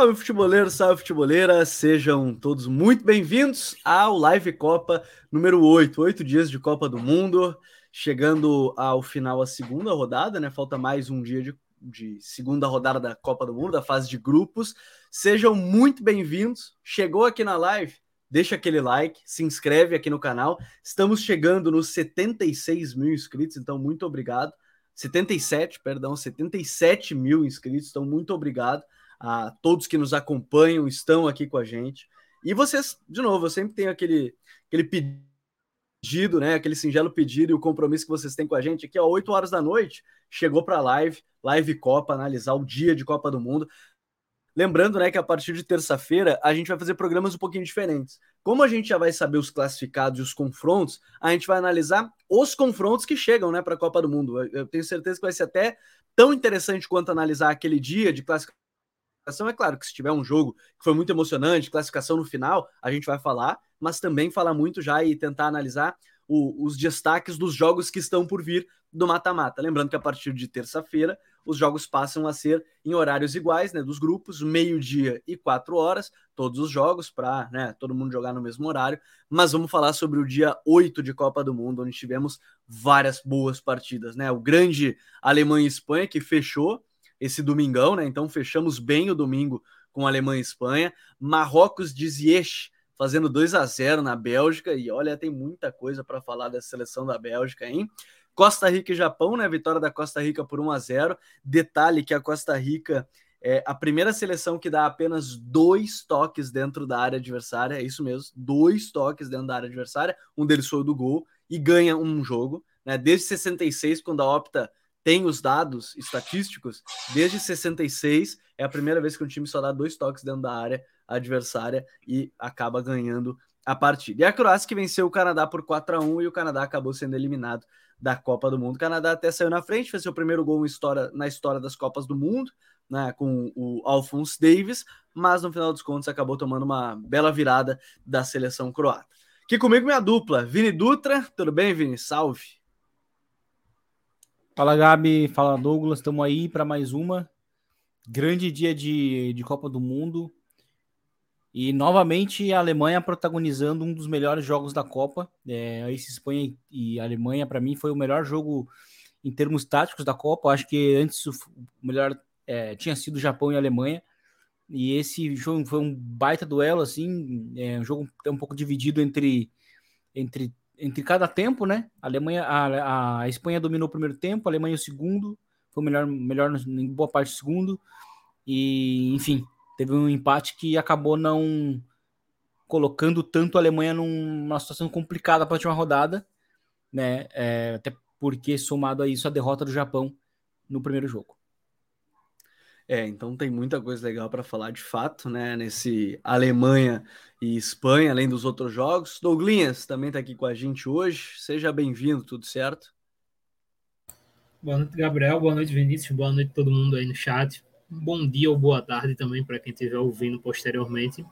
Salve futeboleiro, salve futeboleira, sejam todos muito bem-vindos ao Live Copa número 8, oito dias de Copa do Mundo, chegando ao final a segunda rodada, né? Falta mais um dia de, de segunda rodada da Copa do Mundo, da fase de grupos. Sejam muito bem-vindos. Chegou aqui na live, deixa aquele like, se inscreve aqui no canal. Estamos chegando nos 76 mil inscritos, então muito obrigado. 77, perdão, 77 mil inscritos, então muito obrigado a todos que nos acompanham, estão aqui com a gente. E vocês, de novo, eu sempre tenho aquele, aquele pedido, né? Aquele singelo pedido e o compromisso que vocês têm com a gente aqui, ó, 8 horas da noite, chegou para a live, live Copa, analisar o dia de Copa do Mundo. Lembrando, né, que a partir de terça-feira a gente vai fazer programas um pouquinho diferentes. Como a gente já vai saber os classificados e os confrontos, a gente vai analisar os confrontos que chegam, né, para a Copa do Mundo. Eu tenho certeza que vai ser até tão interessante quanto analisar aquele dia de classificação classificação, é claro que se tiver um jogo que foi muito emocionante, classificação no final, a gente vai falar, mas também falar muito já e tentar analisar o, os destaques dos jogos que estão por vir do mata-mata. Lembrando que a partir de terça-feira os jogos passam a ser em horários iguais, né, dos grupos, meio-dia e quatro horas, todos os jogos para, né, todo mundo jogar no mesmo horário. Mas vamos falar sobre o dia 8 de Copa do Mundo, onde tivemos várias boas partidas, né? O grande Alemanha e Espanha que fechou esse domingão, né? Então fechamos bem o domingo com Alemanha e Espanha. Marrocos de Ziyech fazendo 2 a 0 na Bélgica. E olha, tem muita coisa para falar da seleção da Bélgica, hein? Costa Rica e Japão, né? Vitória da Costa Rica por 1 a 0. Detalhe que a Costa Rica é a primeira seleção que dá apenas dois toques dentro da área adversária, é isso mesmo, dois toques dentro da área adversária, um deles foi o do gol e ganha um jogo, né? Desde 66, quando a Opta tem os dados estatísticos, desde 66 é a primeira vez que um time só dá dois toques dentro da área adversária e acaba ganhando a partida. E a Croácia que venceu o Canadá por 4 a 1 e o Canadá acabou sendo eliminado da Copa do Mundo. O Canadá até saiu na frente, fez seu primeiro gol história, na história das Copas do Mundo, né, com o Alphonse Davis, mas no final dos contos acabou tomando uma bela virada da seleção croata. Aqui comigo minha dupla, Vini Dutra. Tudo bem, Vini? Salve! Fala Gabi, fala Douglas, estamos aí para mais uma. Grande dia de, de Copa do Mundo. E novamente a Alemanha protagonizando um dos melhores jogos da Copa. É, esse Espanha e Alemanha, para mim, foi o melhor jogo em termos táticos da Copa. Acho que antes o melhor é, tinha sido Japão e Alemanha. E esse jogo foi um baita duelo, assim, é um jogo um pouco dividido entre, entre entre cada tempo, né? A Alemanha, a, a Espanha dominou o primeiro tempo, a Alemanha o segundo, foi melhor, melhor em boa parte do segundo. E, enfim, teve um empate que acabou não colocando tanto a Alemanha numa situação complicada para a última rodada, né? É, até porque somado a isso a derrota do Japão no primeiro jogo. É, então tem muita coisa legal para falar de fato, né? Nesse Alemanha e Espanha, além dos outros jogos. Douglinhas também está aqui com a gente hoje. Seja bem-vindo, tudo certo? Boa noite, Gabriel. Boa noite, Vinícius. Boa noite todo mundo aí no chat. Bom dia ou boa tarde também para quem estiver ouvindo posteriormente.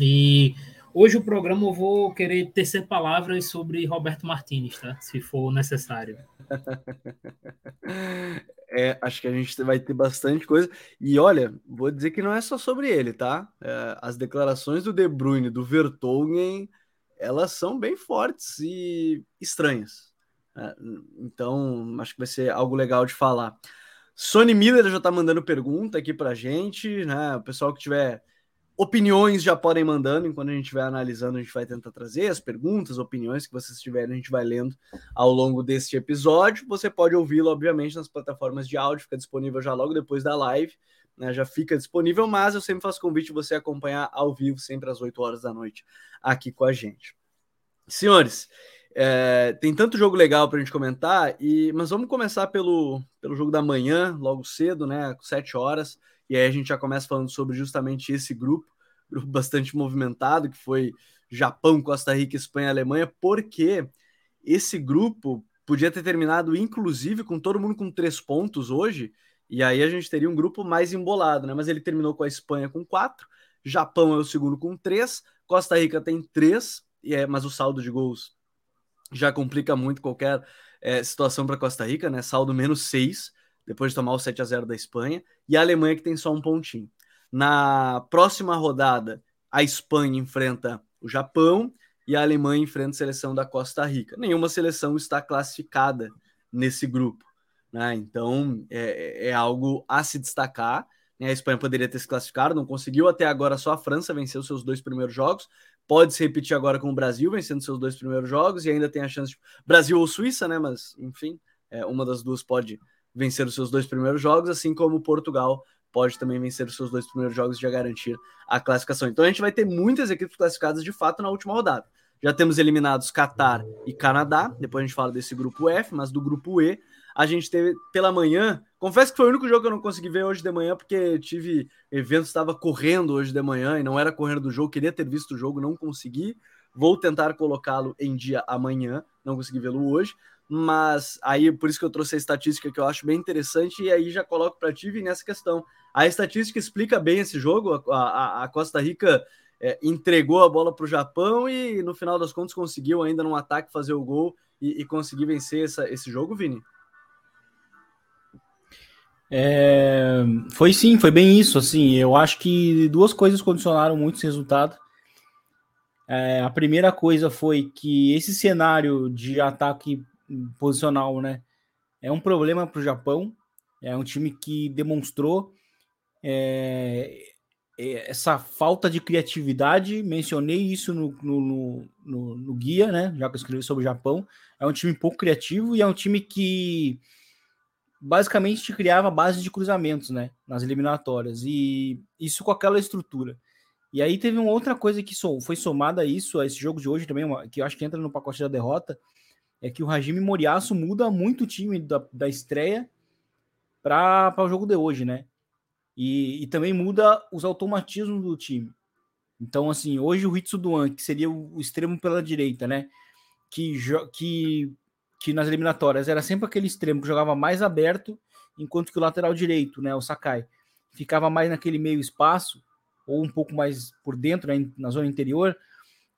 E hoje o programa eu vou querer tecer palavras sobre Roberto Martins, tá? Se for necessário. É, acho que a gente vai ter bastante coisa. E olha, vou dizer que não é só sobre ele, tá? É, as declarações do De Bruyne, do Vertonghen, elas são bem fortes e estranhas. É, então, acho que vai ser algo legal de falar. Sony Miller já tá mandando pergunta aqui pra gente, né? O pessoal que tiver Opiniões já podem mandando, enquanto a gente estiver analisando, a gente vai tentar trazer as perguntas, opiniões que vocês tiverem, a gente vai lendo ao longo deste episódio. Você pode ouvi-lo, obviamente, nas plataformas de áudio, fica disponível já logo depois da live, né? Já fica disponível, mas eu sempre faço convite você acompanhar ao vivo, sempre às 8 horas da noite, aqui com a gente. Senhores, é, tem tanto jogo legal para a gente comentar, e, mas vamos começar pelo, pelo jogo da manhã, logo cedo, né? 7 horas. E aí a gente já começa falando sobre justamente esse grupo, grupo bastante movimentado, que foi Japão, Costa Rica, Espanha, Alemanha, porque esse grupo podia ter terminado, inclusive, com todo mundo com três pontos hoje, e aí a gente teria um grupo mais embolado, né? Mas ele terminou com a Espanha com quatro, Japão é o segundo com três, Costa Rica tem três, e é, mas o saldo de gols já complica muito qualquer é, situação para Costa Rica, né? Saldo menos seis depois de tomar o 7 a 0 da Espanha, e a Alemanha que tem só um pontinho. Na próxima rodada, a Espanha enfrenta o Japão e a Alemanha enfrenta a seleção da Costa Rica. Nenhuma seleção está classificada nesse grupo. Né? Então é, é, algo a se destacar. Né? A Espanha poderia ter se classificado, não conseguiu. Até agora só a França venceu seus dois primeiros jogos. Pode se repetir agora com o Brasil vencendo seus dois primeiros jogos e ainda tem a chance de Brasil ou Suíça, né? Mas enfim, é, uma das duas pode vencer os seus dois primeiros jogos, assim como Portugal pode também vencer os seus dois primeiros jogos e já garantir a classificação. Então a gente vai ter muitas equipes classificadas de fato na última rodada. Já temos eliminados Catar e Canadá, depois a gente fala desse grupo F, mas do grupo E a gente teve pela manhã. Confesso que foi o único jogo que eu não consegui ver hoje de manhã, porque tive evento, estava correndo hoje de manhã e não era correndo do jogo, queria ter visto o jogo, não consegui. Vou tentar colocá-lo em dia amanhã, não consegui vê-lo hoje mas aí por isso que eu trouxe a estatística que eu acho bem interessante, e aí já coloco para ti nessa questão. A estatística explica bem esse jogo, a, a, a Costa Rica é, entregou a bola para o Japão e no final das contas conseguiu ainda num ataque fazer o gol e, e conseguir vencer essa, esse jogo, Vini? É, foi sim, foi bem isso. Assim, eu acho que duas coisas condicionaram muito esse resultado. É, a primeira coisa foi que esse cenário de ataque posicional, né? É um problema para o Japão. É um time que demonstrou é, é, essa falta de criatividade. Mencionei isso no, no, no, no, guia, né? Já que eu escrevi sobre o Japão. É um time pouco criativo e é um time que basicamente criava base de cruzamentos, né? Nas eliminatórias. E isso com aquela estrutura. E aí teve uma outra coisa que foi somada a isso, a esse jogo de hoje também, que eu acho que entra no pacote da derrota, é que o Hajime Moriaço muda muito o time da, da estreia para o jogo de hoje, né? E, e, também muda os automatismos do time. Então, assim, hoje o Hitsu Duan, que seria o, o extremo pela direita, né? Que, que, que nas eliminatórias era sempre aquele extremo que jogava mais aberto, enquanto que o lateral direito, né? O Sakai, ficava mais naquele meio espaço, ou um pouco mais por dentro, né, na zona interior.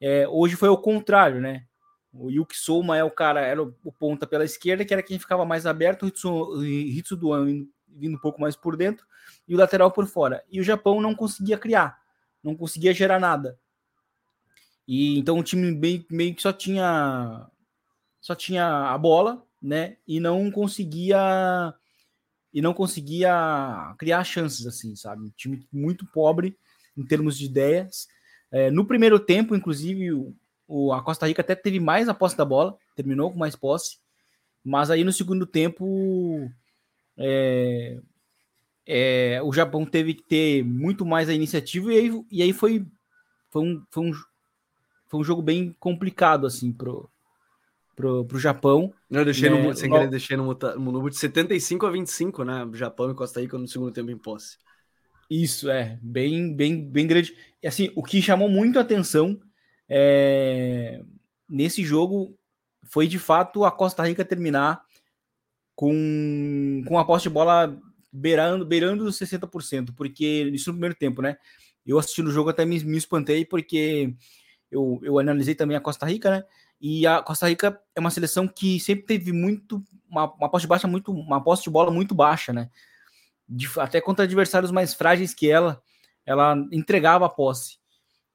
É, hoje foi o contrário, né? O Yuki Souma é o cara, era o, ponta pela esquerda, que era quem ficava mais aberto, o Hitsu, Hitsu vindo, um pouco mais por dentro, e o lateral por fora. E o Japão não conseguia criar, não conseguia gerar nada. E então o time meio, meio que só tinha só tinha a bola, né? E não conseguia e não conseguia criar chances assim, sabe? Um time muito pobre em termos de ideias. É, no primeiro tempo, inclusive, a Costa Rica até teve mais a posse da bola, terminou com mais posse, mas aí no segundo tempo é, é, o Japão teve que ter muito mais a iniciativa e aí, e aí foi, foi, um, foi, um, foi um jogo bem complicado assim pro, pro, pro Japão. Eu deixei né? no, sem querer, deixei no, no número de 75 a 25, né? Japão e Costa Rica no segundo tempo em posse. Isso, é, bem, bem, bem grande. E assim, o que chamou muito a atenção é, nesse jogo foi de fato a Costa Rica terminar com, com a posse de bola beirando, beirando os 60%, porque isso no primeiro tempo, né? Eu assistindo o jogo até me, me espantei, porque eu, eu analisei também a Costa Rica, né? E a Costa Rica é uma seleção que sempre teve muito uma, uma posse baixa muito uma posse de bola muito baixa, né? De, até contra adversários mais frágeis que ela, ela entregava a posse.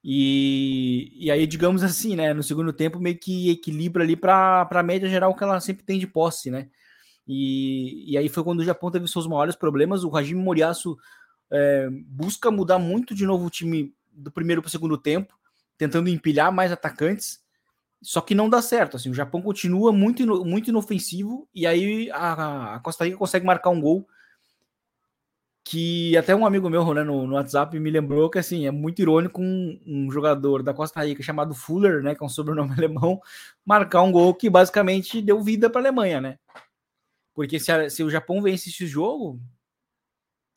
E, e aí, digamos assim, né? No segundo tempo, meio que equilibra ali para a média geral que ela sempre tem de posse, né? E, e aí foi quando o Japão teve seus maiores problemas. O Hajime Moriaço é, busca mudar muito de novo o time do primeiro para o segundo tempo, tentando empilhar mais atacantes. Só que não dá certo. Assim, o Japão continua muito, muito inofensivo e aí a, a Costa Rica consegue marcar um gol que até um amigo meu né, no, no, WhatsApp me lembrou que assim é muito irônico um, um, jogador da Costa Rica chamado Fuller, né, que é um sobrenome alemão, marcar um gol que basicamente deu vida para a Alemanha, né? Porque se, a, se, o Japão vence esse jogo,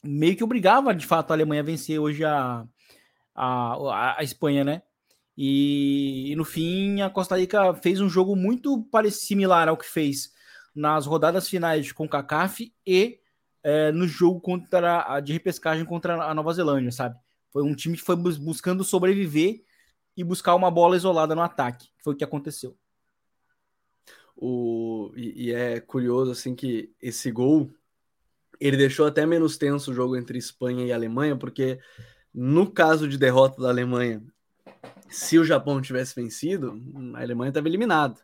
meio que obrigava de fato a Alemanha a vencer hoje a, a, a Espanha, né? E, e, no fim a Costa Rica fez um jogo muito parecido similar ao que fez nas rodadas finais com CACAF e é, no jogo contra a, de repescagem contra a Nova Zelândia, sabe? Foi um time que foi buscando sobreviver e buscar uma bola isolada no ataque. Foi o que aconteceu. O, e, e, é curioso assim que esse gol ele deixou até menos tenso o jogo entre Espanha e Alemanha, porque no caso de derrota da Alemanha, se o Japão tivesse vencido, a Alemanha estava eliminada.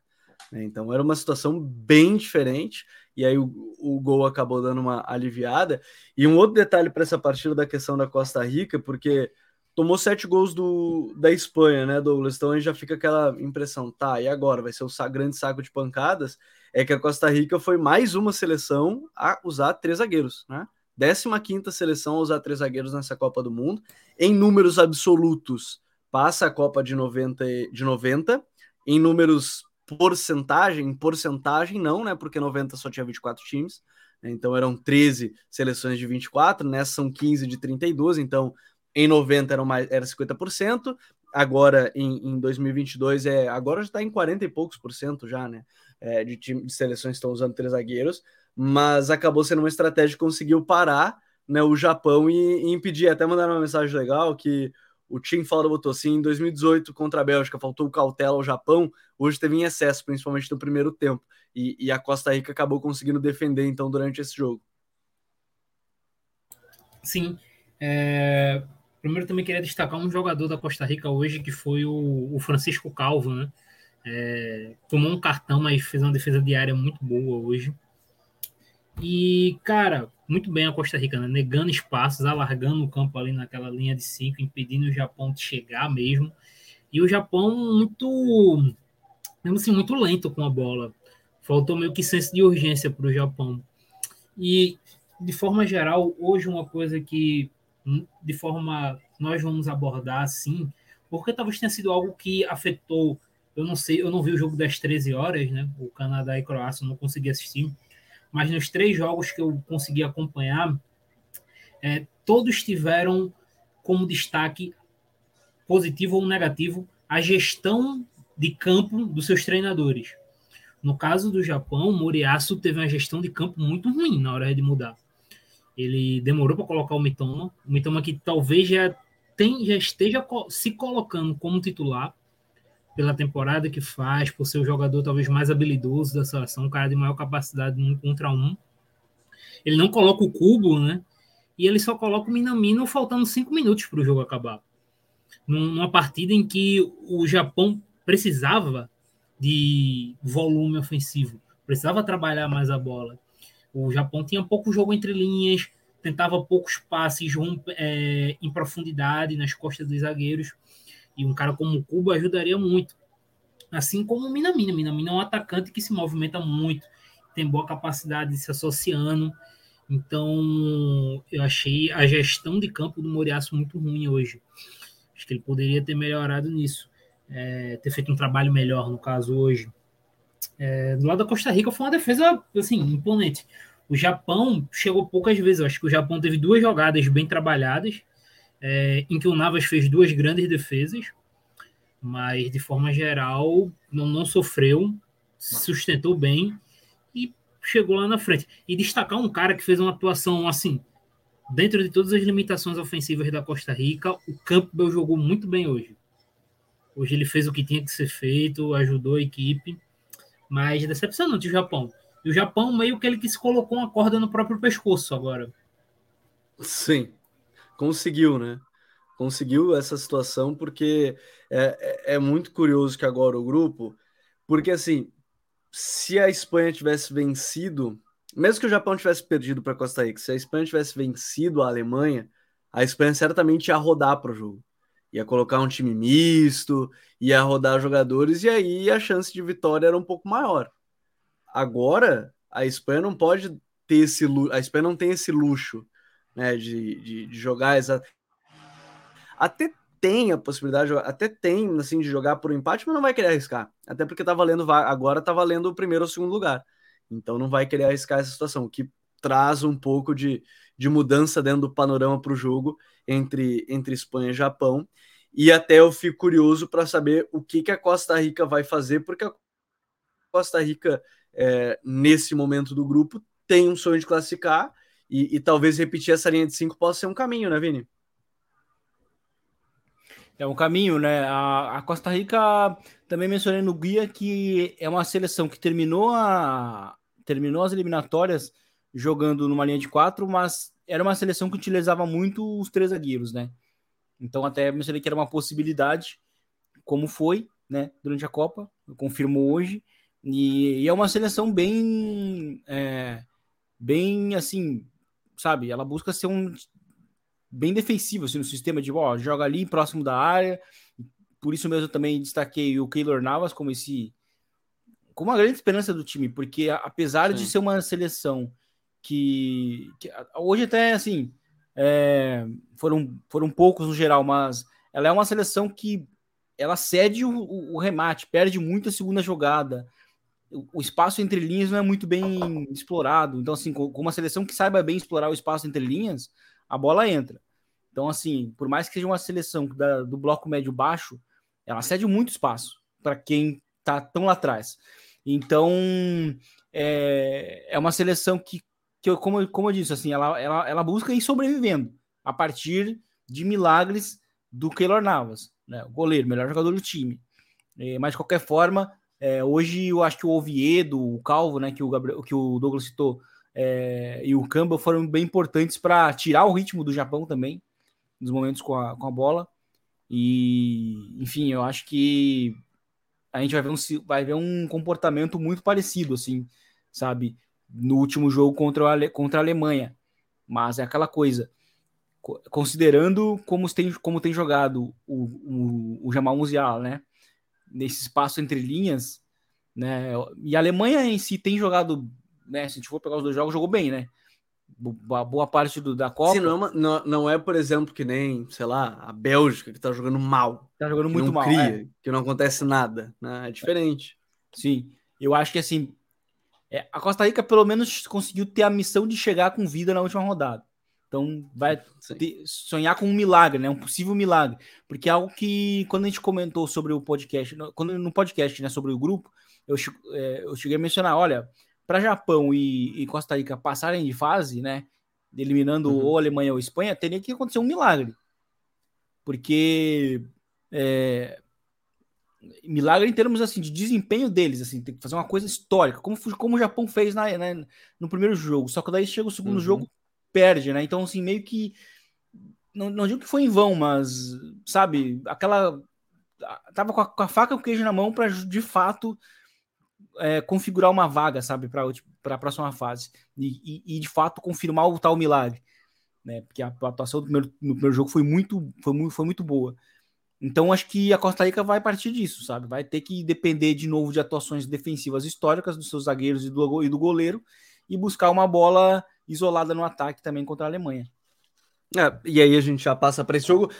Né? Então era uma situação bem diferente. E aí o, o gol acabou dando uma aliviada. E um outro detalhe para essa partida da questão da Costa Rica, porque tomou sete gols do, da Espanha, né, Douglas? Então aí já fica aquela impressão, tá, e agora? Vai ser o grande saco de pancadas? É que a Costa Rica foi mais uma seleção a usar três zagueiros, né? 15 seleção a usar três zagueiros nessa Copa do Mundo. Em números absolutos, passa a Copa de 90, de 90. Em números porcentagem, porcentagem não, né? Porque 90 só tinha 24 times. Né? Então eram 13 seleções de 24, nessa são 15 de 32, então em 90 era, mais, era 50%, agora em, em 2022 é agora já está em 40 e poucos por cento já, né? É, de, time, de seleções estão usando três zagueiros, mas acabou sendo uma estratégia que conseguiu parar né, o Japão e, e impedir. Até mandar uma mensagem legal que o Tim Falda botou assim: em 2018 contra a Bélgica faltou cautela ao Japão, hoje teve em excesso, principalmente no primeiro tempo. E, e a Costa Rica acabou conseguindo defender então durante esse jogo. Sim. É, Primeiro também queria destacar um jogador da Costa Rica hoje, que foi o, o Francisco Calvo, né? É, tomou um cartão, mas fez uma defesa diária muito boa hoje. E, cara, muito bem a Costa Rica, né? Negando espaços, alargando o campo ali naquela linha de cinco, impedindo o Japão de chegar mesmo. E o Japão muito, assim, muito lento com a bola. Faltou meio que senso de urgência para o Japão. E, de forma geral, hoje uma coisa que de forma nós vamos abordar assim, porque talvez tenha sido algo que afetou, eu não sei, eu não vi o jogo das 13 horas, né? O Canadá e Croácia não consegui assistir, mas nos três jogos que eu consegui acompanhar, é, todos tiveram como destaque positivo ou negativo a gestão de campo dos seus treinadores. No caso do Japão, Moriaço teve uma gestão de campo muito ruim na hora de mudar. Ele demorou para colocar o Mitoma, o Mitoma que talvez já, tem, já esteja se colocando como titular pela temporada que faz, por ser o jogador talvez mais habilidoso da seleção, um cara de maior capacidade no um contra um. Ele não coloca o cubo, né? E ele só coloca o Minamino faltando cinco minutos para o jogo acabar. Numa partida em que o Japão precisava de volume ofensivo, precisava trabalhar mais a bola. O Japão tinha pouco jogo entre linhas, tentava poucos passes é, em profundidade nas costas dos zagueiros. E um cara como o Cuba ajudaria muito. Assim como o Minamina. Minamina é um atacante que se movimenta muito, tem boa capacidade de se associando. Então, eu achei a gestão de campo do Moriaço muito ruim hoje. Acho que ele poderia ter melhorado nisso. É, ter feito um trabalho melhor, no caso, hoje. É, do lado da Costa Rica foi uma defesa assim, imponente. O Japão chegou poucas vezes. Eu acho que o Japão teve duas jogadas bem trabalhadas, é, em que o Navas fez duas grandes defesas, mas de forma geral não, não sofreu, se sustentou bem e chegou lá na frente. E destacar um cara que fez uma atuação assim, dentro de todas as limitações ofensivas da Costa Rica, o Campbell jogou muito bem hoje. Hoje ele fez o que tinha que ser feito, ajudou a equipe. Mas decepcionante o Japão. E o Japão meio que ele que se colocou uma corda no próprio pescoço agora. Sim, conseguiu, né? Conseguiu essa situação porque é, é, é muito curioso que agora o grupo, porque assim, se a Espanha tivesse vencido, mesmo que o Japão tivesse perdido para Costa Rica, se a Espanha tivesse vencido a Alemanha, a Espanha certamente ia rodar para o jogo ia colocar um time misto, ia rodar jogadores, e aí a chance de vitória era um pouco maior. Agora, a Espanha não pode ter esse a Espanha não tem esse luxo né, de, de, de jogar essa. Até tem a possibilidade, até tem assim, de jogar por um empate, mas não vai querer arriscar. Até porque tá valendo, agora tá valendo o primeiro ou segundo lugar. Então não vai querer arriscar essa situação, o que traz um pouco de, de mudança dentro do panorama para o jogo entre, entre Espanha e Japão. E até eu fico curioso para saber o que, que a Costa Rica vai fazer, porque a Costa Rica, é, nesse momento do grupo, tem um sonho de classificar e, e, talvez repetir essa linha de cinco possa ser um caminho, né, Vini? É um caminho, né? A, a, Costa Rica também mencionei no guia que é uma seleção que terminou, a, terminou as eliminatórias jogando numa linha de quatro, mas era uma seleção que utilizava muito os três zagueiros, né? Então até mencionei que era uma possibilidade, como foi, né, durante a Copa, confirmou hoje, e, e é uma seleção bem, é, bem assim, sabe, ela busca ser um bem defensiva assim, no sistema de, ó, joga ali próximo da área, por isso mesmo eu também destaquei o Keylor Navas como esse como uma grande esperança do time, porque apesar Sim. de ser uma seleção que, que hoje até assim é, foram, foram poucos no geral, mas ela é uma seleção que ela cede o, o, o remate, perde muito a segunda jogada. O, espaço entre linhas não é muito bem explorado. Então, assim, com, uma seleção que saiba bem explorar o espaço entre linhas, a bola entra. Então, assim, por mais que seja uma seleção da, do bloco médio-baixo, ela cede muito espaço para quem está tão lá atrás. Então, é, é uma seleção que que eu, como, como eu disse, assim, ela, ela, ela busca ir sobrevivendo a partir de milagres do Keylor Navas, né? O goleiro, melhor jogador do time. É, mas de qualquer forma, é, hoje eu acho que o Oviedo, o Calvo, né, que o, Gabriel, que o Douglas citou, é, e o Campbell foram bem importantes para tirar o ritmo do Japão também, nos momentos com a, com a bola. E, enfim, eu acho que a gente vai ver um, vai ver um comportamento muito parecido, assim, sabe? no último jogo contra a, contra a Alemanha. Mas é aquela coisa, considerando como tem, como tem jogado o, o, o Jamal Musiala, né? Nesse espaço entre linhas, né? E a Alemanha em si tem jogado, né? Se a gente for pegar os dois jogos, jogou bem, né? Boa, boa parte do, da Copa. Sim, não, é não, não, é, por exemplo, que nem, sei lá, a Bélgica que tá jogando mal. Tá jogando muito mal. Cria, é. Que não acontece nada, né? É diferente. Sim, eu acho que assim, é, a Costa Rica pelo menos conseguiu ter a missão de chegar com vida na última rodada. Então vai ter, sonhar com um milagre, né? Um possível milagre. Porque é algo que, quando a gente comentou sobre o podcast, quando no podcast, né, sobre o grupo, eu, é, eu cheguei a mencionar: olha, para Japão e, e, Costa Rica passarem de fase, né? Eliminando uhum. ou Alemanha ou Espanha, teria que acontecer um milagre. Porque é, milagre em termos assim de desempenho deles, assim, tem que fazer uma coisa histórica, como, como o Japão fez na, né, no primeiro jogo. Só que daí chega o segundo uhum. jogo, perde, né? Então, assim, meio que não, não digo que foi em vão, mas sabe, aquela tava com a, com a faca e o queijo na mão para de fato é, configurar uma vaga, sabe, para a próxima fase e, e, e, de fato confirmar o tal milagre, né? Porque a, a atuação do primeiro, no primeiro jogo foi muito, foi muito, foi muito boa. Então acho que a Costa Rica vai partir disso, sabe? Vai ter que depender de novo de atuações defensivas históricas dos seus zagueiros e do, e do goleiro e buscar uma bola isolada no ataque também contra a Alemanha. É, e aí a gente já passa para esse jogo.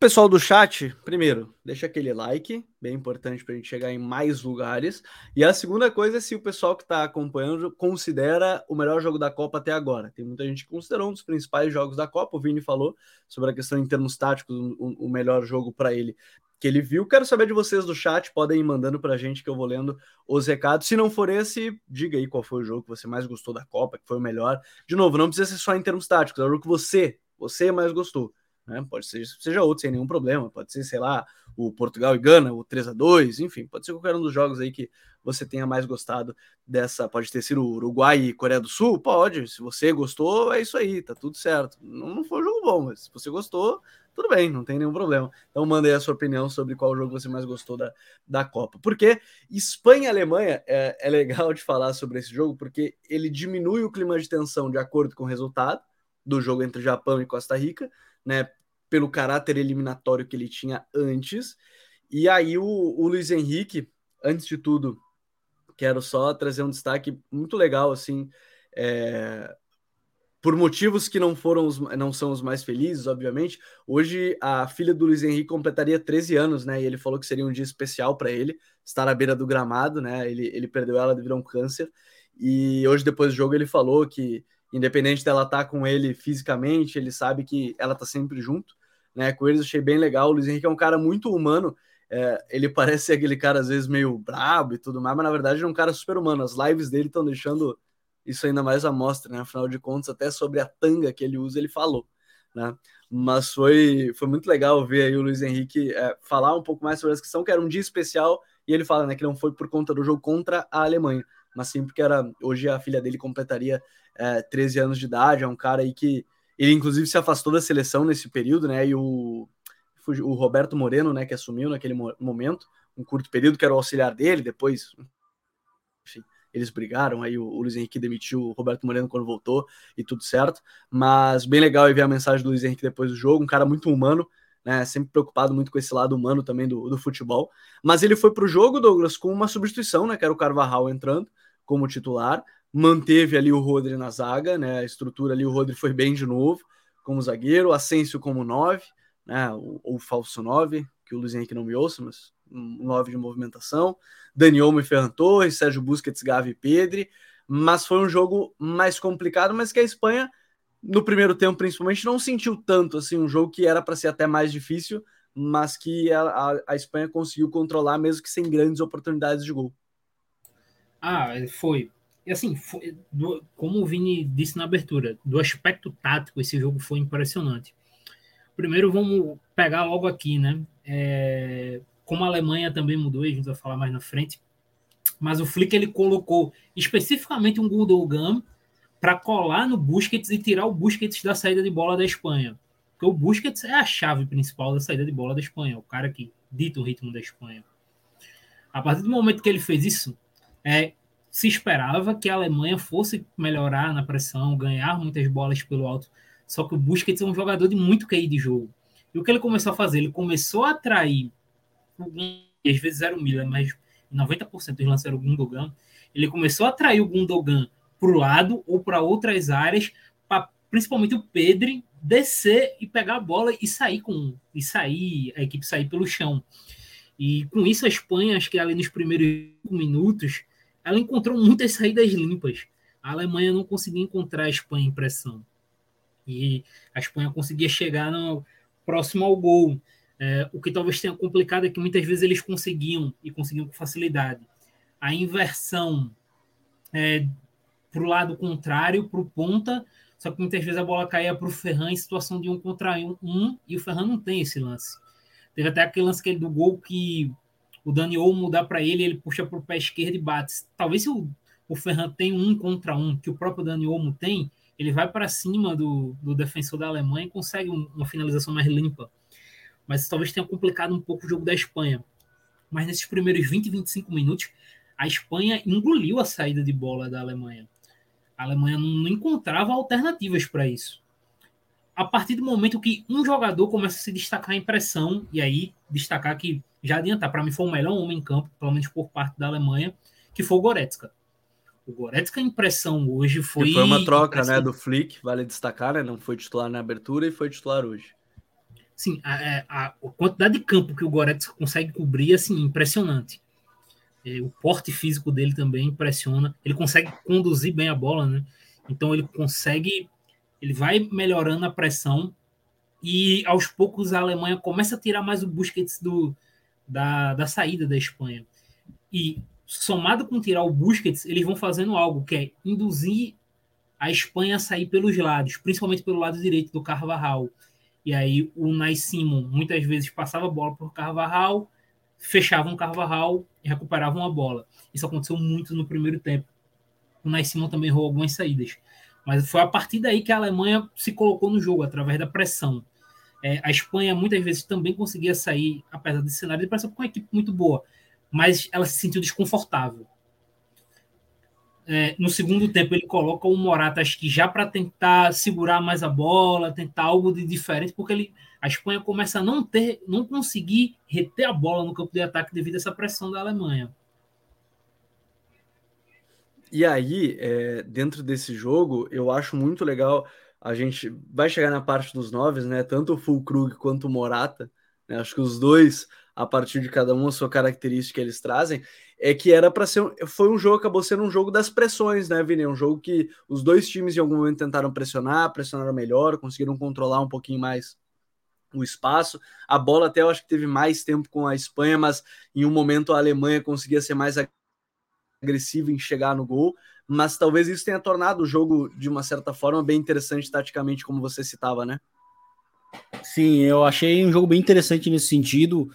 Pessoal do chat, primeiro, deixa aquele like, bem importante para a gente chegar em mais lugares. E a segunda coisa é se o pessoal que está acompanhando considera o melhor jogo da Copa até agora. Tem muita gente que considerou um dos principais jogos da Copa. O Vini falou sobre a questão em termos táticos, o, o melhor jogo para ele que ele viu. Quero saber de vocês do chat, podem ir mandando para a gente que eu vou lendo os recados. Se não for esse, diga aí qual foi o jogo que você mais gostou da Copa, que foi o melhor. De novo, não precisa ser só em termos táticos, é o jogo que você, você mais gostou. Né? Pode ser seja outro sem nenhum problema, pode ser, sei lá, o Portugal e Gana, o 3 a 2 enfim, pode ser qualquer um dos jogos aí que você tenha mais gostado dessa. Pode ter sido Uruguai e Coreia do Sul? Pode. Se você gostou, é isso aí, tá tudo certo. Não, não foi um jogo bom, mas se você gostou, tudo bem, não tem nenhum problema. Então manda aí a sua opinião sobre qual jogo você mais gostou da, da Copa. Porque Espanha e Alemanha é, é legal de falar sobre esse jogo, porque ele diminui o clima de tensão de acordo com o resultado do jogo entre Japão e Costa Rica, né? pelo caráter eliminatório que ele tinha antes. E aí o, o Luiz Henrique, antes de tudo, quero só trazer um destaque muito legal, assim, é, por motivos que não foram os, não são os mais felizes, obviamente. Hoje a filha do Luiz Henrique completaria 13 anos, né? E ele falou que seria um dia especial para ele estar à beira do gramado, né? Ele, ele perdeu ela devido a um câncer. E hoje depois do jogo ele falou que independente dela estar tá com ele fisicamente, ele sabe que ela tá sempre junto né, com eles, achei bem legal. O Luiz Henrique é um cara muito humano. É, ele parece aquele cara, às vezes, meio brabo e tudo mais, mas na verdade é um cara super humano. As lives dele estão deixando isso ainda mais à mostra, né? Afinal de contas, até sobre a tanga que ele usa, ele falou, né? Mas foi, foi muito legal ver aí o Luiz Henrique é, falar um pouco mais sobre essa questão, que era um dia especial, e ele fala, né, que não foi por conta do jogo contra a Alemanha, mas sim porque era, hoje a filha dele completaria é, 13 anos de idade, é um cara aí que ele, inclusive, se afastou da seleção nesse período, né? E o. o Roberto Moreno, né, que assumiu naquele momento, um curto período, que era o auxiliar dele, depois, enfim, eles brigaram, aí o, o Luiz Henrique demitiu o Roberto Moreno quando voltou e tudo certo, mas bem legal ver a mensagem do Luiz Henrique depois do jogo, um cara muito humano, né, sempre preocupado muito com esse lado humano também do, do futebol, mas ele foi para o jogo, Douglas, com uma substituição, né, que era o Carvajal entrando como titular, manteve ali o Rodri na zaga, né, a estrutura ali, o Rodri foi bem de novo, como zagueiro, Asensio como nove, né, ou, falso nove, que o Luiz Henrique não me ouça, mas um nove de movimentação, Dani Olmo e Ferran Torres, Sérgio Busquets, Gavi e Pedri, mas foi um jogo mais complicado, mas que a Espanha, no primeiro tempo principalmente, não sentiu tanto, assim, um jogo que era para ser até mais difícil, mas que a, a, a, Espanha conseguiu controlar, mesmo que sem grandes oportunidades de gol. Ah, foi. E assim, foi, do, como o Vini disse na abertura, do aspecto tático, esse jogo foi impressionante. Primeiro, vamos pegar logo aqui, né? É, como a Alemanha também mudou, a gente vai falar mais na frente, mas o Flick ele colocou especificamente um Gundogan para colar no Busquets e tirar o Busquets da saída de bola da Espanha. Porque o Busquets é a chave principal da saída de bola da Espanha, o cara que dita o ritmo da Espanha. A partir do momento que ele fez isso, é, se esperava que a Alemanha fosse melhorar na pressão, ganhar muitas bolas pelo alto. Só que o Busquets é um jogador de muito QI de jogo. E o que ele começou a fazer? Ele começou a atrair, às vezes era o Miller, mas 90% dos lances era o Gundogan. Ele começou a atrair o Gundogan para o lado ou para outras áreas, pra, principalmente o Pedro descer e pegar a bola e sair com e sair a equipe sair pelo chão. E com isso a Espanha, acho que ali nos primeiros minutos, ela encontrou muitas saídas limpas. A Alemanha não conseguia encontrar a Espanha em pressão. E a Espanha conseguia chegar no, próximo ao gol. É, o que talvez tenha complicado é que muitas vezes eles conseguiam, e conseguiam com facilidade, a inversão é, para o lado contrário, para o ponta, só que muitas vezes a bola caía para o Ferran em situação de um contra um, um, e o Ferran não tem esse lance. Teve até aquele lance que ele, do gol que o Dani Olmo dá para ele, ele puxa para o pé esquerdo e bate. Talvez se o, o Ferran tem um contra um, que o próprio Dani Olmo tem, ele vai para cima do, do defensor da Alemanha e consegue um, uma finalização mais limpa. Mas talvez tenha complicado um pouco o jogo da Espanha. Mas nesses primeiros 20, 25 minutos, a Espanha engoliu a saída de bola da Alemanha. A Alemanha não encontrava alternativas para isso. A partir do momento que um jogador começa a se destacar em pressão, e aí destacar que já adiantar, para mim foi o melhor homem em campo, pelo menos por parte da Alemanha, que foi o Goretzka. O Goretzka, a impressão hoje foi. E foi uma troca, né, do Flick, vale destacar, né? Não foi titular na abertura e foi titular hoje. Sim, a, é, a, a quantidade de campo que o Goretzka consegue cobrir, assim, impressionante. É, o porte físico dele também impressiona. Ele consegue conduzir bem a bola, né? Então ele consegue. Ele vai melhorando a pressão e aos poucos a Alemanha começa a tirar mais o Busquets do, da, da saída da Espanha. E somado com tirar o Busquets, eles vão fazendo algo que é induzir a Espanha a sair pelos lados, principalmente pelo lado direito do Carvajal. E aí o Nai Simon muitas vezes passava a bola o Carvajal, fechavam o Carvajal e recuperavam a bola. Isso aconteceu muito no primeiro tempo. O Nai Simon também errou algumas saídas. Mas foi a partir daí que a Alemanha se colocou no jogo, através da pressão. É, a Espanha muitas vezes também conseguia sair, apesar desse cenário de pressão, com uma equipe muito boa, mas ela se sentiu desconfortável. É, no segundo tempo, ele coloca o Morata, acho que já para tentar segurar mais a bola, tentar algo de diferente, porque ele, a Espanha começa a não ter, não conseguir reter a bola no campo de ataque devido a essa pressão da Alemanha. E aí, é, dentro desse jogo, eu acho muito legal a gente vai chegar na parte dos noves, né? Tanto o Fulkrug quanto o Morata, né? Acho que os dois, a partir de cada um a sua característica eles trazem, é que era para ser foi um jogo acabou sendo um jogo das pressões, né, Vini? Um jogo que os dois times em algum momento tentaram pressionar, pressionaram melhor, conseguiram controlar um pouquinho mais o espaço. A bola até eu acho que teve mais tempo com a Espanha, mas em um momento a Alemanha conseguia ser mais agressiva em chegar no gol mas talvez isso tenha tornado o jogo, de uma certa forma, bem interessante taticamente, como você citava, né? Sim, eu achei um jogo bem interessante nesse sentido.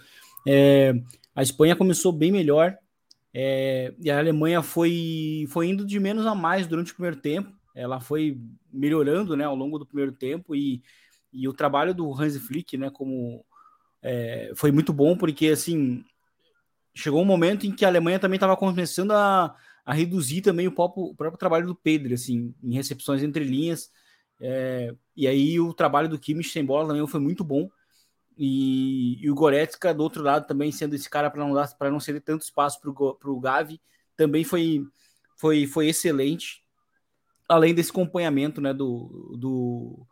É, a Espanha começou bem melhor é, e a Alemanha foi, foi indo de menos a mais durante o primeiro tempo. Ela foi melhorando né, ao longo do primeiro tempo e, e o trabalho do Hans Flick, né, como é, foi muito bom, porque assim chegou um momento em que a Alemanha também estava começando a, a reduzir também o próprio, o próprio trabalho do Pedro, assim, em recepções entre linhas. É, e aí o trabalho do Kimmich sem bola também foi muito bom. E, e o Goretzka, do outro lado, também sendo esse cara para não, dar, não ceder tanto espaço para o Gavi, também foi, foi, foi excelente. Além desse acompanhamento né, do, do,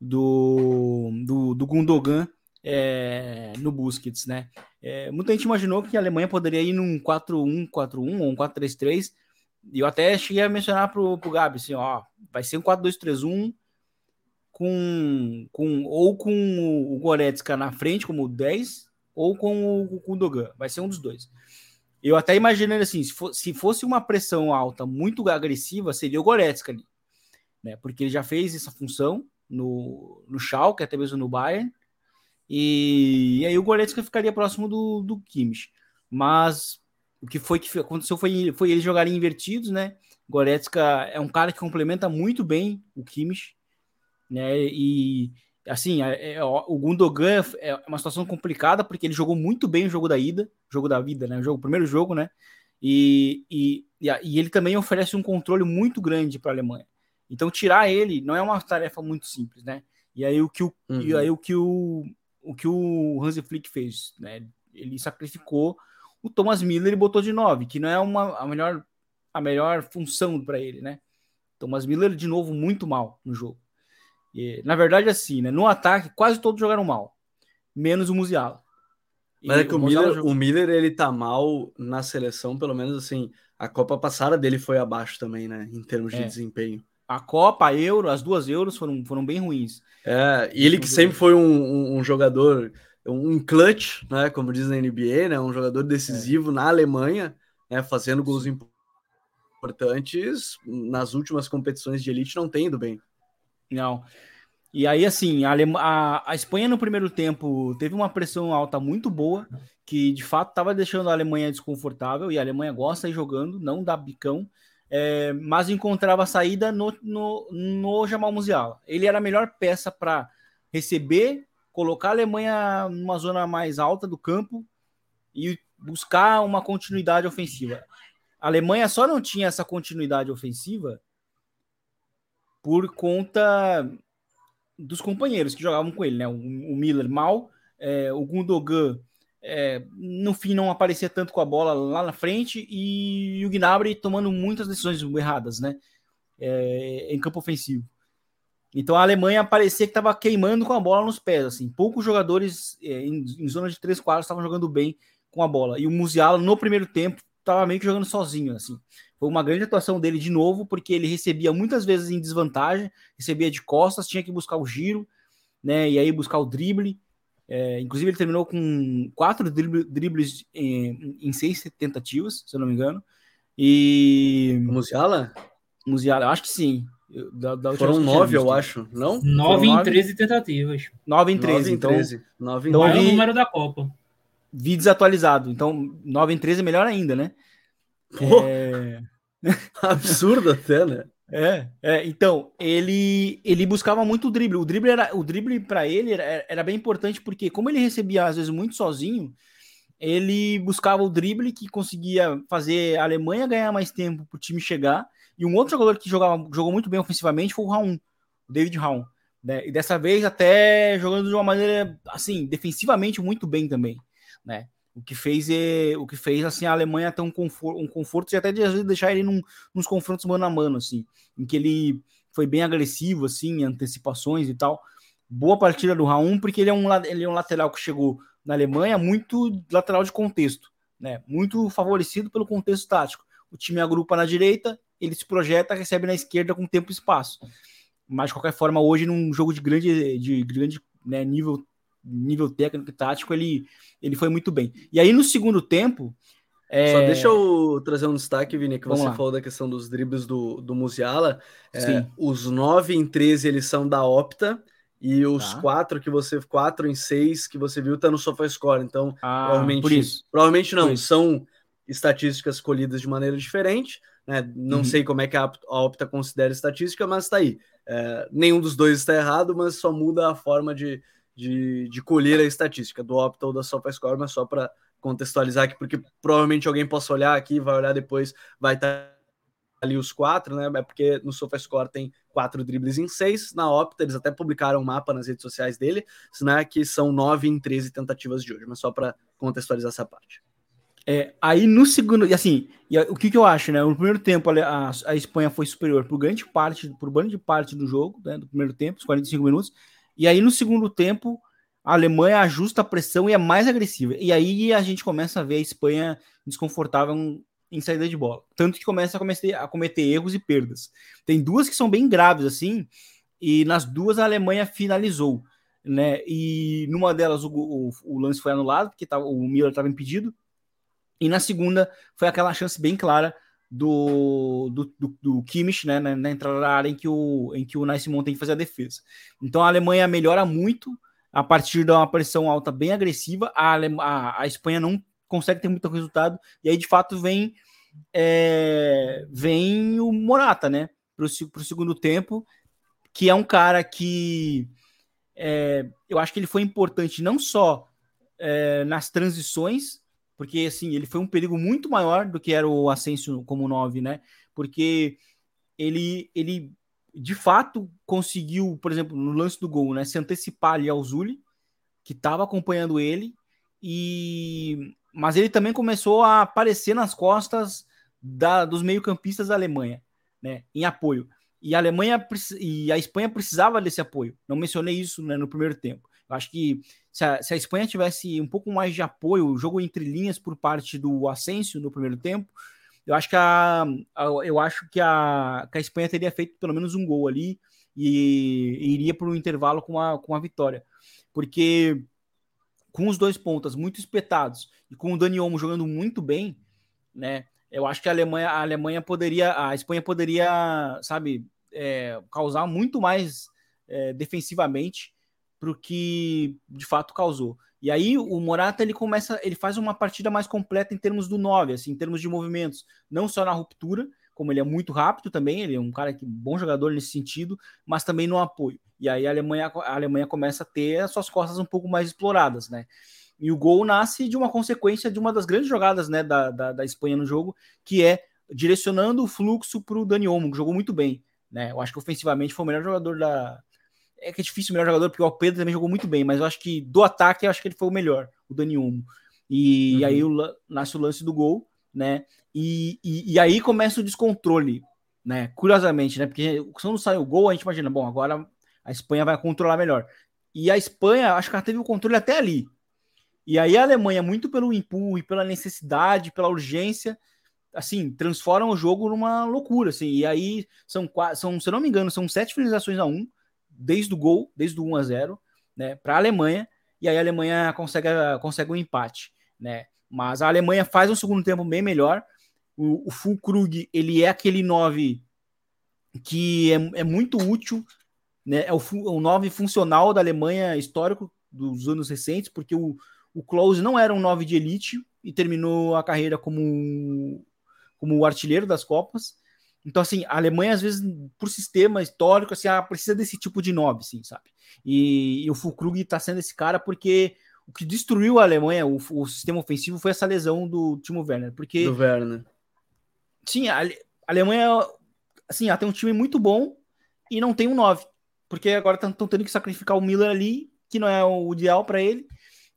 do, do, do Gundogan é, no Busquets, né? É, muita gente imaginou que a Alemanha poderia ir num 4-1, 4-1 ou um 4-3-3. E eu até cheguei a mencionar pro, pro Gabi, assim, ó, vai ser um 4-2-3-1 com, com ou com o Goretzka na frente como 10 ou com o, com o Dogan. Vai ser um dos dois. Eu até imaginei assim, se, for, se fosse uma pressão alta muito agressiva, seria o Goretzka ali, né? Porque ele já fez essa função no, no Schalke, até mesmo no Bayern. E, e aí o Goretzka ficaria próximo do, do Kimmich. Mas o que foi que aconteceu foi, foi eles jogarem invertidos, né? Goretzka é um cara que complementa muito bem o Kimmich né? E assim, é, é, o Gundogan é uma situação complicada porque ele jogou muito bem o jogo da ida, jogo da vida, né? O, jogo, o primeiro jogo, né? E, e, e ele também oferece um controle muito grande para a Alemanha. Então, tirar ele não é uma tarefa muito simples, né? E aí o que o, uhum. e aí, o, que o, o que o Hansi Flick fez, né? Ele sacrificou o Thomas Miller e botou de 9, que não é uma, a, melhor, a melhor função para ele, né? Thomas Miller, de novo, muito mal no jogo. E, na verdade, assim, né? No ataque, quase todos jogaram mal, menos o Musiala. Mas é que o, o Miller, jogou... o Miller, ele tá mal na seleção, pelo menos assim, a Copa passada dele foi abaixo também, né? Em termos de é. desempenho. A Copa, a Euro, as duas Euros foram, foram bem ruins. É, e ele que sempre foi um, um, um jogador, um clutch, né? Como diz na NBA, né? Um jogador decisivo é. na Alemanha, né? Fazendo gols importantes nas últimas competições de elite, não tem ido bem. Não. E aí, assim, a, a, a, Espanha no primeiro tempo teve uma pressão alta muito boa, que de fato estava deixando a Alemanha desconfortável, e a Alemanha gosta de ir jogando, não dá bicão, é, mas encontrava saída no, no, no Jamal Musiala. Ele era a melhor peça para receber, colocar a Alemanha numa zona mais alta do campo e buscar uma continuidade ofensiva. A Alemanha só não tinha essa continuidade ofensiva por conta dos companheiros que jogavam com ele, né? O, o Miller mal, é, o Gundogan é, no fim não aparecia tanto com a bola lá na frente e o Gnabry tomando muitas decisões erradas, né? É, em campo ofensivo. Então a Alemanha parecia que estava queimando com a bola nos pés, assim. Poucos jogadores é, em, em, zona de três quadros estavam jogando bem com a bola. E o Musiala no primeiro tempo estava meio que jogando sozinho, assim. Foi uma grande atuação dele de novo, porque ele recebia muitas vezes em desvantagem, recebia de costas, tinha que buscar o giro, né? E aí buscar o drible. É, inclusive, ele terminou com quatro dribles em, em, seis tentativas, se eu não me engano. E. Musiala? Musiala, acho que sim. Da, da Foram nove, eu acho, não? Nove em treze tentativas. Nove em treze, então. Nove em então, é o número da Copa. Vi desatualizado, então nove em treze é melhor ainda, né? Pô, é... absurdo até, né? É, é, então, ele ele buscava muito o drible. O drible era o drible para ele era, era bem importante porque como ele recebia às vezes muito sozinho, ele buscava o drible que conseguia fazer a Alemanha ganhar mais tempo para o time chegar. E um outro jogador que jogava, jogou muito bem ofensivamente foi o Raul, o David Raul. Né? E dessa vez até jogando de uma maneira assim, defensivamente muito bem também, né? O que fez é, o que fez assim a Alemanha ter um conforto, um conforto e até de deixar ele num, nos confrontos mano a mano assim, em que ele foi bem agressivo assim, antecipações e tal. Boa partida do Raul porque ele é um ele é um lateral que chegou na Alemanha muito lateral de contexto, né? Muito favorecido pelo contexto tático. O time agrupa na direita, ele se projeta, recebe na esquerda com tempo e espaço. Mas de qualquer forma, hoje num jogo de grande de grande né, nível nível técnico e tático, ele, ele foi muito bem. E aí no segundo tempo. É... Só deixa eu trazer um destaque, Vini, que Vamos você lá. falou da questão dos dribles do, do Musiala. É, os 9 em 13 eles são da Opta. E os tá. quatro que você. Quatro em seis que você viu tá no SofaScore. Então, ah, provavelmente. Provavelmente não. São estatísticas colhidas de maneira diferente. Né? Não uhum. sei como é que a Opta considera estatística, mas tá aí. É, nenhum dos dois está errado, mas só muda a forma de, de, de colher a estatística do Opta ou da SofaScore, mas só para contextualizar aqui, porque provavelmente alguém possa olhar aqui, vai olhar depois, vai estar tá ali os quatro, né? É porque no SofaScore tem quatro dribles em seis, na Opta eles até publicaram um mapa nas redes sociais dele, né, que são nove em 13 tentativas de hoje, mas só para contextualizar essa parte. É, aí no segundo, e assim, e o que, que eu acho, né? No primeiro tempo a, a Espanha foi superior por grande parte, por grande parte do jogo, né, do primeiro tempo, os 45 minutos, e aí no segundo tempo a Alemanha ajusta a pressão e é mais agressiva. E aí a gente começa a ver a Espanha desconfortável em saída de bola. Tanto que começa a cometer, a cometer erros e perdas. Tem duas que são bem graves, assim, e nas duas a Alemanha finalizou. Né? E numa delas o, o, o lance foi anulado, porque tava, o Miller estava impedido. E na segunda foi aquela chance bem clara do, do, do, do Kimmich, né, na, na, entrada da área em que o, em que o Nascimento tem que fazer a defesa. Então a Alemanha melhora muito a partir de uma pressão alta bem agressiva. A, a, a Espanha não consegue ter muito resultado, e aí de fato vem é, vem o Morata, né, para o segundo tempo, que é um cara que é, eu acho que ele foi importante não só é, nas transições, porque assim, ele foi um perigo muito maior do que era o Asensio como 9, né? Porque ele, ele de fato conseguiu, por exemplo, no lance do gol, né, se antecipar ali ao Zuli, que estava acompanhando ele, e mas ele também começou a aparecer nas costas da, dos meio-campistas da Alemanha, né, em apoio. E a Alemanha e a Espanha precisava desse apoio. Não mencionei isso né, no primeiro tempo. Acho que se a, se a, Espanha tivesse um pouco mais de apoio, o jogo entre linhas por parte do Asensio no primeiro tempo, eu acho que a, a eu acho que a, que a Espanha teria feito pelo menos um gol ali e, e iria para o intervalo com a, com a vitória. Porque com os dois pontas muito espetados e com o Dani Olmo jogando muito bem, né? Eu acho que a Alemanha, a Alemanha poderia, a Espanha poderia, sabe, é, causar muito mais é, defensivamente para o que de fato causou. E aí o Morata ele começa, ele faz uma partida mais completa em termos do 9, assim, em termos de movimentos, não só na ruptura, como ele é muito rápido também, ele é um cara que bom jogador nesse sentido, mas também no apoio. E aí a Alemanha, a Alemanha começa a ter as suas costas um pouco mais exploradas, né? E o gol nasce de uma consequência de uma das grandes jogadas né, da, da, da Espanha no jogo, que é direcionando o fluxo para o Dani Olmo, que jogou muito bem. Né? Eu acho que ofensivamente foi o melhor jogador da, é que é difícil o melhor jogador, porque o Pedro também jogou muito bem, mas eu acho que do ataque, eu acho que ele foi o melhor, o Dani Olmo. E, uhum. aí o, nasce o lance do gol, né? E, e, e, aí começa o descontrole, né? Curiosamente, né? Porque quando sai o gol, a gente imagina, bom, agora a Espanha vai controlar melhor. E a Espanha, acho que ela teve o controle até ali. E aí a Alemanha, muito pelo empurro, pela necessidade, pela urgência, assim, transforma o jogo numa loucura, assim. E aí são, são se não me engano, são sete finalizações a um desde o gol, desde o 1 a 0, né, para a Alemanha, e aí a Alemanha consegue, consegue um empate, né? Mas a Alemanha faz um segundo tempo bem melhor. O, o Fulkrug, ele é aquele 9 que é, é muito útil, né? É o, o 9 funcional da Alemanha histórico dos anos recentes, porque o, o Klose não era um 9 de elite e terminou a carreira como, como artilheiro das Copas. Então, assim, a Alemanha, às vezes, por sistema histórico, assim, ela precisa desse tipo de nobre, assim, sabe? E, e o Fulkrug está sendo esse cara porque o que destruiu a Alemanha, o, o, sistema ofensivo, foi essa lesão do Timo Werner. Porque, do Werner. Sim, a, a Alemanha, assim, ela tem um time muito bom e não tem um 9. Porque agora estão tendo que sacrificar o Miller ali, que não é o ideal para ele.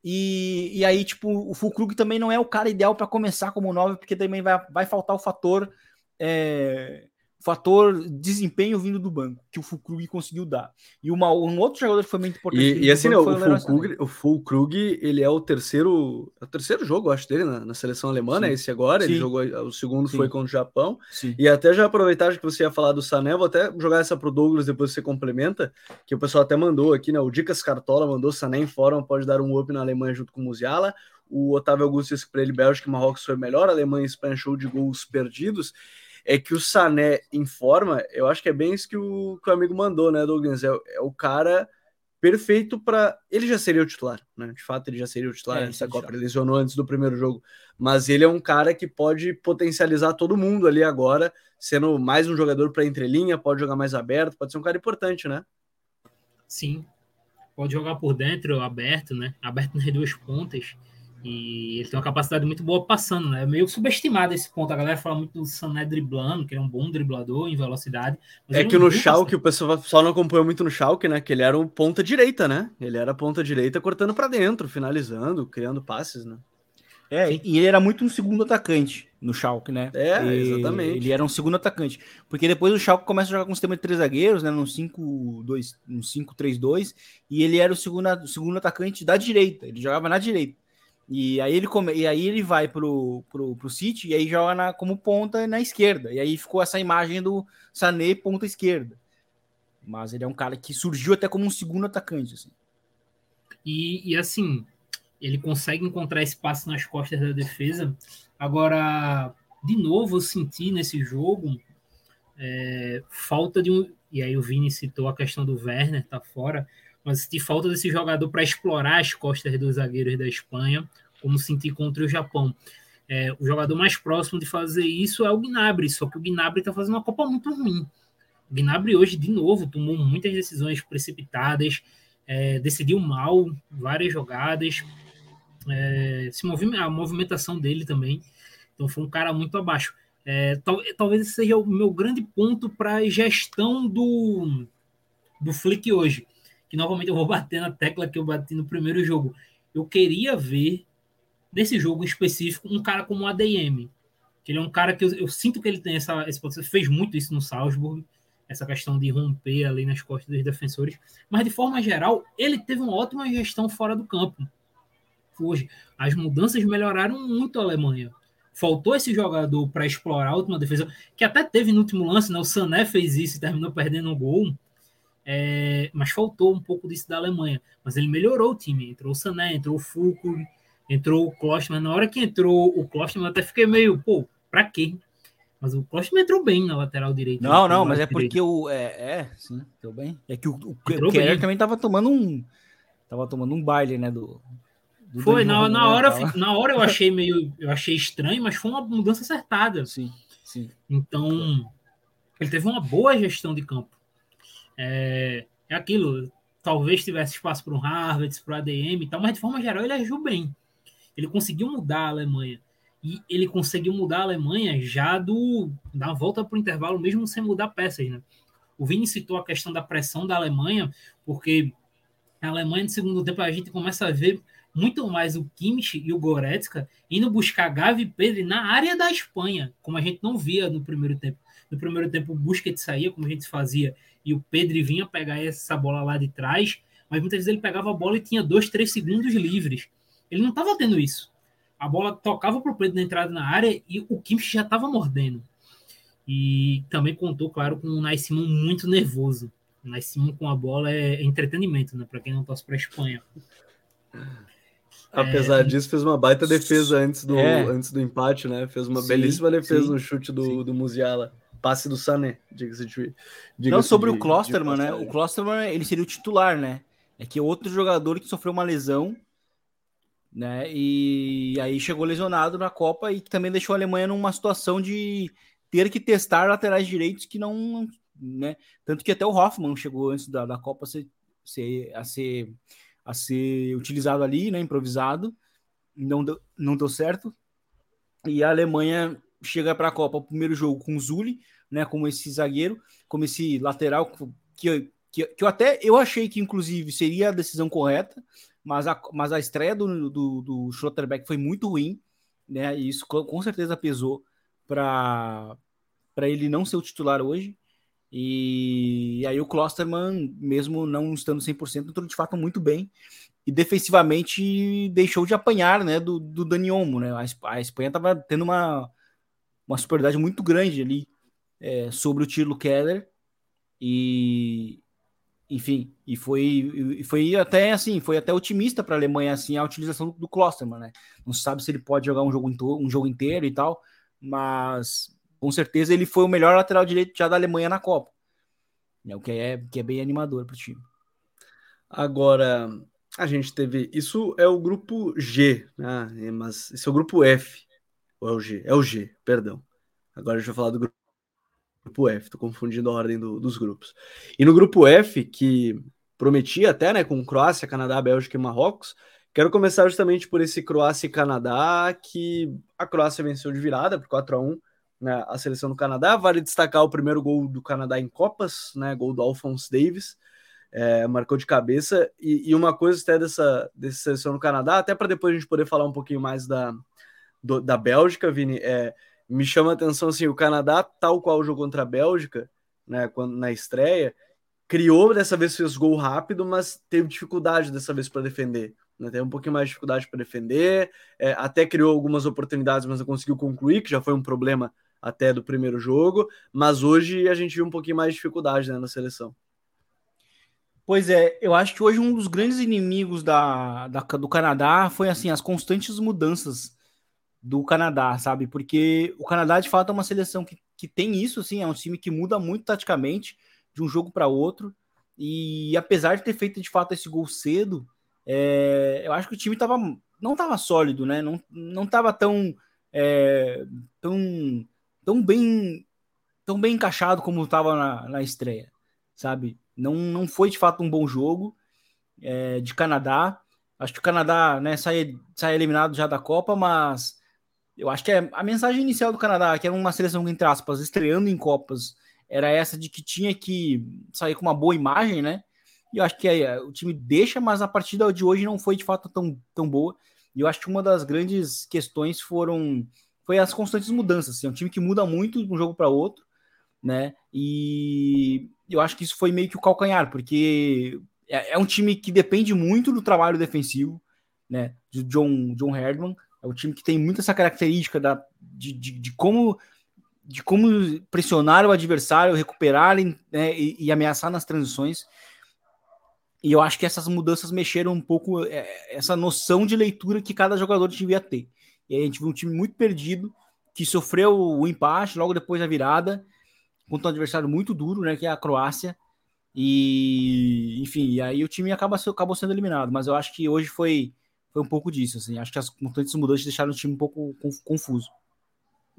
E, e aí, tipo, o Fulkrug também não é o cara ideal para começar como 9, porque também vai, vai faltar o fator é, fator desempenho vindo do banco, que o Fulkrug conseguiu dar. E uma, um outro jogador que foi muito importante. E, e assim, não, o, Fulkrug, o Fulkrug, ele é o terceiro, é o terceiro jogo, acho, dele na, na seleção alemã, né? Esse agora, Sim. ele jogou, o segundo Sim. foi contra o Japão. E até já aproveitar que você ia falar do Sané, vou até jogar essa pro Douglas, depois você complementa, que o pessoal até mandou aqui, né? O Dicas Cartola mandou Sané em fórum, pode dar um up na Alemanha junto com o Musiala. O Otávio Augusto disse que para ele Bélgica e Marrocos foi melhor, a Alemanha e Espanha show de gols perdidos é que o Sané em forma, eu acho que é bem isso que o, que o amigo mandou, né, Douglas? É, é o cara perfeito para. Ele já seria o titular, né? De fato, ele já seria o titular é, Copa. Ele lesionou antes do primeiro jogo. Mas ele é um cara que pode potencializar todo mundo ali agora, sendo mais um jogador para entrelinha, pode jogar mais aberto, pode ser um cara importante, né? Sim. pode jogar por dentro, aberto, né? Aberto nas duas pontas. E ele tem uma capacidade muito boa passando, né? É meio subestimado esse ponto. A galera fala muito do Sané driblando, que ele é um bom driblador em velocidade. É que no Schalke, o pessoal só não acompanhou muito no Schalke, né? Que ele era o ponta direita, né? Ele era ponta direita cortando para dentro, finalizando, criando passes, né? É, e ele era muito um segundo atacante no Schalke, né? É, e exatamente. Ele era um segundo atacante. Porque depois o Schalke começa a jogar com um sistema de três zagueiros, né? No 5-3-2, e ele era o segundo, o segundo atacante da direita. Ele jogava na direita. E aí ele, come... e aí ele vai pro, pro, pro City e aí joga na, como ponta na esquerda. E aí ficou essa imagem do Sané ponta esquerda. Mas ele é um cara que surgiu até como um segundo atacante. Assim. E, e assim, ele consegue encontrar espaço nas costas da defesa. Agora, de novo, eu senti nesse jogo é, falta de um. E aí o Vini citou a questão do Werner, tá fora, mas senti falta desse jogador para explorar as costas dos zagueiros da Espanha, como senti contra o Japão. É, o jogador mais próximo de fazer isso é o Gnabry, só que o Gnabry está fazendo uma Copa muito ruim. O Gnabry hoje, de novo, tomou muitas decisões precipitadas, é, decidiu mal várias jogadas, é, se movime, a movimentação dele também. Então foi um cara muito abaixo. É, tal, talvez esse seja o meu grande ponto para a gestão do, do Flick hoje. Que novamente eu vou bater na tecla que eu bati no primeiro jogo. Eu queria ver, nesse jogo específico, um cara como o ADM. Que ele é um cara que eu, eu sinto que ele tem essa. Esse, fez muito isso no Salzburg, essa questão de romper ali nas costas dos defensores. Mas de forma geral, ele teve uma ótima gestão fora do campo hoje. As mudanças melhoraram muito a Alemanha. Faltou esse jogador para explorar a última defesa, que até teve no último lance, né? O Sané fez isso e terminou perdendo o gol. É, mas faltou um pouco disso da Alemanha. Mas ele melhorou o time. Entrou o Sané, entrou o Fulcro, entrou o Klosterman. Na hora que entrou o Klosterman, eu até fiquei meio, pô, pra quê? Mas o Klosterman entrou bem na lateral direita. Não, não, mas é porque o. É, é, sim, entrou bem. É que o, o Keller também tava tomando um. Tava tomando um baile, né? Do, foi, na, na, hora, na hora eu achei meio. Eu achei estranho, mas foi uma mudança acertada. Sim, sim. Então, ele teve uma boa gestão de campo. É, é aquilo. Talvez tivesse espaço para um Harvard, para o ADM e tal, mas de forma geral ele agiu bem. Ele conseguiu mudar a Alemanha. E ele conseguiu mudar a Alemanha já do da volta para o intervalo, mesmo sem mudar peças. Né? O Vini citou a questão da pressão da Alemanha, porque a Alemanha, no segundo tempo, a gente começa a ver muito mais o Kimmich e o Goretzka indo buscar Gavi e Pedro na área da Espanha, como a gente não via no primeiro tempo. No primeiro tempo o Busquets saía, como a gente fazia, e o Pedro vinha pegar essa bola lá de trás, mas muitas vezes ele pegava a bola e tinha dois, três segundos livres. Ele não estava tendo isso. A bola tocava para o Pedro na entrada na área e o Kimmich já estava mordendo. E também contou, claro, com o Nascimento muito nervoso. O Nascimento com a bola é entretenimento, né? Para quem não torce para a Espanha. Apesar é, disso, fez uma baita defesa antes do, é. antes do empate, né? Fez uma sim, belíssima defesa sim, no chute do, do Musiala. Passe do Sané, diga-se de. Diga Não, sobre de, o Klosterman, né? O Klosterman, ele seria o titular, né? É que outro jogador que sofreu uma lesão, né? E aí chegou lesionado na Copa e também deixou a Alemanha numa situação de ter que testar laterais direitos que não. Né? Tanto que até o Hoffman chegou antes da, da Copa a ser, a ser a ser utilizado ali, né, improvisado, não deu, não deu certo. E a Alemanha chega para a Copa, o primeiro jogo com o Zuli, né, como esse zagueiro, como esse lateral que, que, que eu até eu achei que inclusive seria a decisão correta, mas a, mas a estreia do, do, do Schlotterbeck foi muito ruim, né, e isso com certeza pesou para para ele não ser o titular hoje. E aí o Klosterman, mesmo não estando 100%, entrou de fato muito bem. E defensivamente deixou de apanhar né, do, do Dani Olmo. Né? A Espanha estava tendo uma, uma superioridade muito grande ali é, sobre o Tilo Keller. E, enfim, e foi, e foi até assim, foi até otimista para a Alemanha assim a utilização do, do Klosterman, né? Não sabe se ele pode jogar um jogo, um jogo inteiro e tal, mas com certeza ele foi o melhor lateral direito já da Alemanha na Copa. É o que é, que é bem animador para o time. Agora, a gente teve. Isso é o grupo G, né? Mas esse é o grupo F. Ou é o G? É o G, perdão. Agora a gente vai falar do grupo F, tô confundindo a ordem do, dos grupos. E no grupo F, que prometia até, né, com Croácia, Canadá, Bélgica e Marrocos. Quero começar justamente por esse Croácia e Canadá, que a Croácia venceu de virada por 4 a 1 né, a seleção do Canadá. Vale destacar o primeiro gol do Canadá em Copas, né, gol do Alphonse Davis, é, marcou de cabeça. E, e, uma coisa até dessa, dessa seleção do Canadá, até para depois a gente poder falar um pouquinho mais da, do, da Bélgica, Vini, é, me chama a atenção assim, o Canadá, tal qual jogou contra a Bélgica, né, quando, na estreia, criou, dessa vez fez gol rápido, mas teve dificuldade dessa vez para defender. Né, teve um pouquinho mais de dificuldade para defender, é, até criou algumas oportunidades, mas não conseguiu concluir, que já foi um problema até do primeiro jogo, mas hoje a gente viu um pouquinho mais de dificuldade né, na seleção. Pois é, eu acho que hoje um dos grandes inimigos da, da, do Canadá foi assim as constantes mudanças do Canadá, sabe? Porque o Canadá de fato é uma seleção que, que tem isso, assim, é um time que muda muito taticamente de um jogo para outro. E apesar de ter feito de fato esse gol cedo, é, eu acho que o time tava, não estava sólido, né? Não, não tava tão, é, tão tão bem tão bem encaixado como estava na, na estreia, sabe? Não, não foi de fato um bom jogo é, de Canadá. Acho que o Canadá né, sai, sai eliminado já da Copa, mas eu acho que é, a mensagem inicial do Canadá, que era uma seleção, entre aspas, estreando em Copas, era essa de que tinha que sair com uma boa imagem, né? E eu acho que é, o time deixa, mas a partida de hoje não foi de fato tão, tão boa. E eu acho que uma das grandes questões foram foi as constantes mudanças. Assim, é um time que muda muito de um jogo para outro, né? E eu acho que isso foi meio que o calcanhar, porque é, é, um time que depende muito do trabalho defensivo, né? De John, John Herdman. É um time que tem muito essa característica da, de, de, de como de como pressionar o adversário, recuperar né, e, e, ameaçar nas transições. E eu acho que essas mudanças mexeram um pouco é, essa noção de leitura que cada jogador devia ter. E aí a gente viu um time muito perdido, que sofreu o empate logo depois da virada, contra um adversário muito duro, né, que é a Croácia. E, enfim, e aí o time acaba, acabou sendo eliminado. Mas eu acho que hoje foi, foi um pouco disso. Assim. Acho que as constantes mudanças deixaram o time um pouco confuso.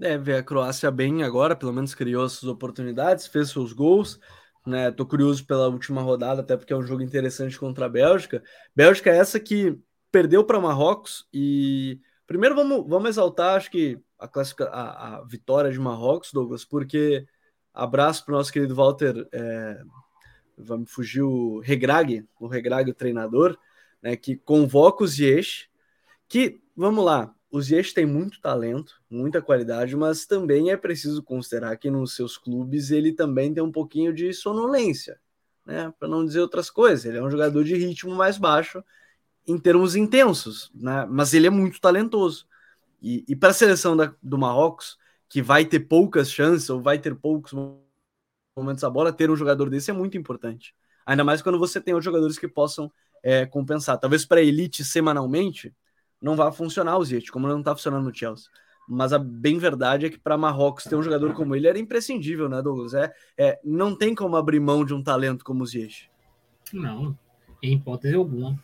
É, ver a Croácia bem agora, pelo menos criou suas oportunidades, fez seus gols. Né, tô curioso pela última rodada, até porque é um jogo interessante contra a Bélgica. Bélgica é essa que perdeu para Marrocos e Primeiro vamos, vamos exaltar, acho que a, a, a vitória de Marrocos, Douglas, porque abraço para o nosso querido Walter, é, vamos fugir o Regrag, o Regrag, o treinador, né, que convoca o Ziyech, que, vamos lá, o Ziyech tem muito talento, muita qualidade, mas também é preciso considerar que nos seus clubes ele também tem um pouquinho de sonolência, né, para não dizer outras coisas, ele é um jogador de ritmo mais baixo, em termos intensos, né? Mas ele é muito talentoso. E, e para a seleção da, do Marrocos, que vai ter poucas chances ou vai ter poucos momentos a bola, ter um jogador desse é muito importante. Ainda mais quando você tem os jogadores que possam é, compensar. Talvez para elite semanalmente não vá funcionar o Ziyech, como não está funcionando no Chelsea. Mas a bem verdade é que para Marrocos ter um jogador como ele era imprescindível, né, Douglas? É, é, não tem como abrir mão de um talento como o Ziyech. Não, em hipótese alguma.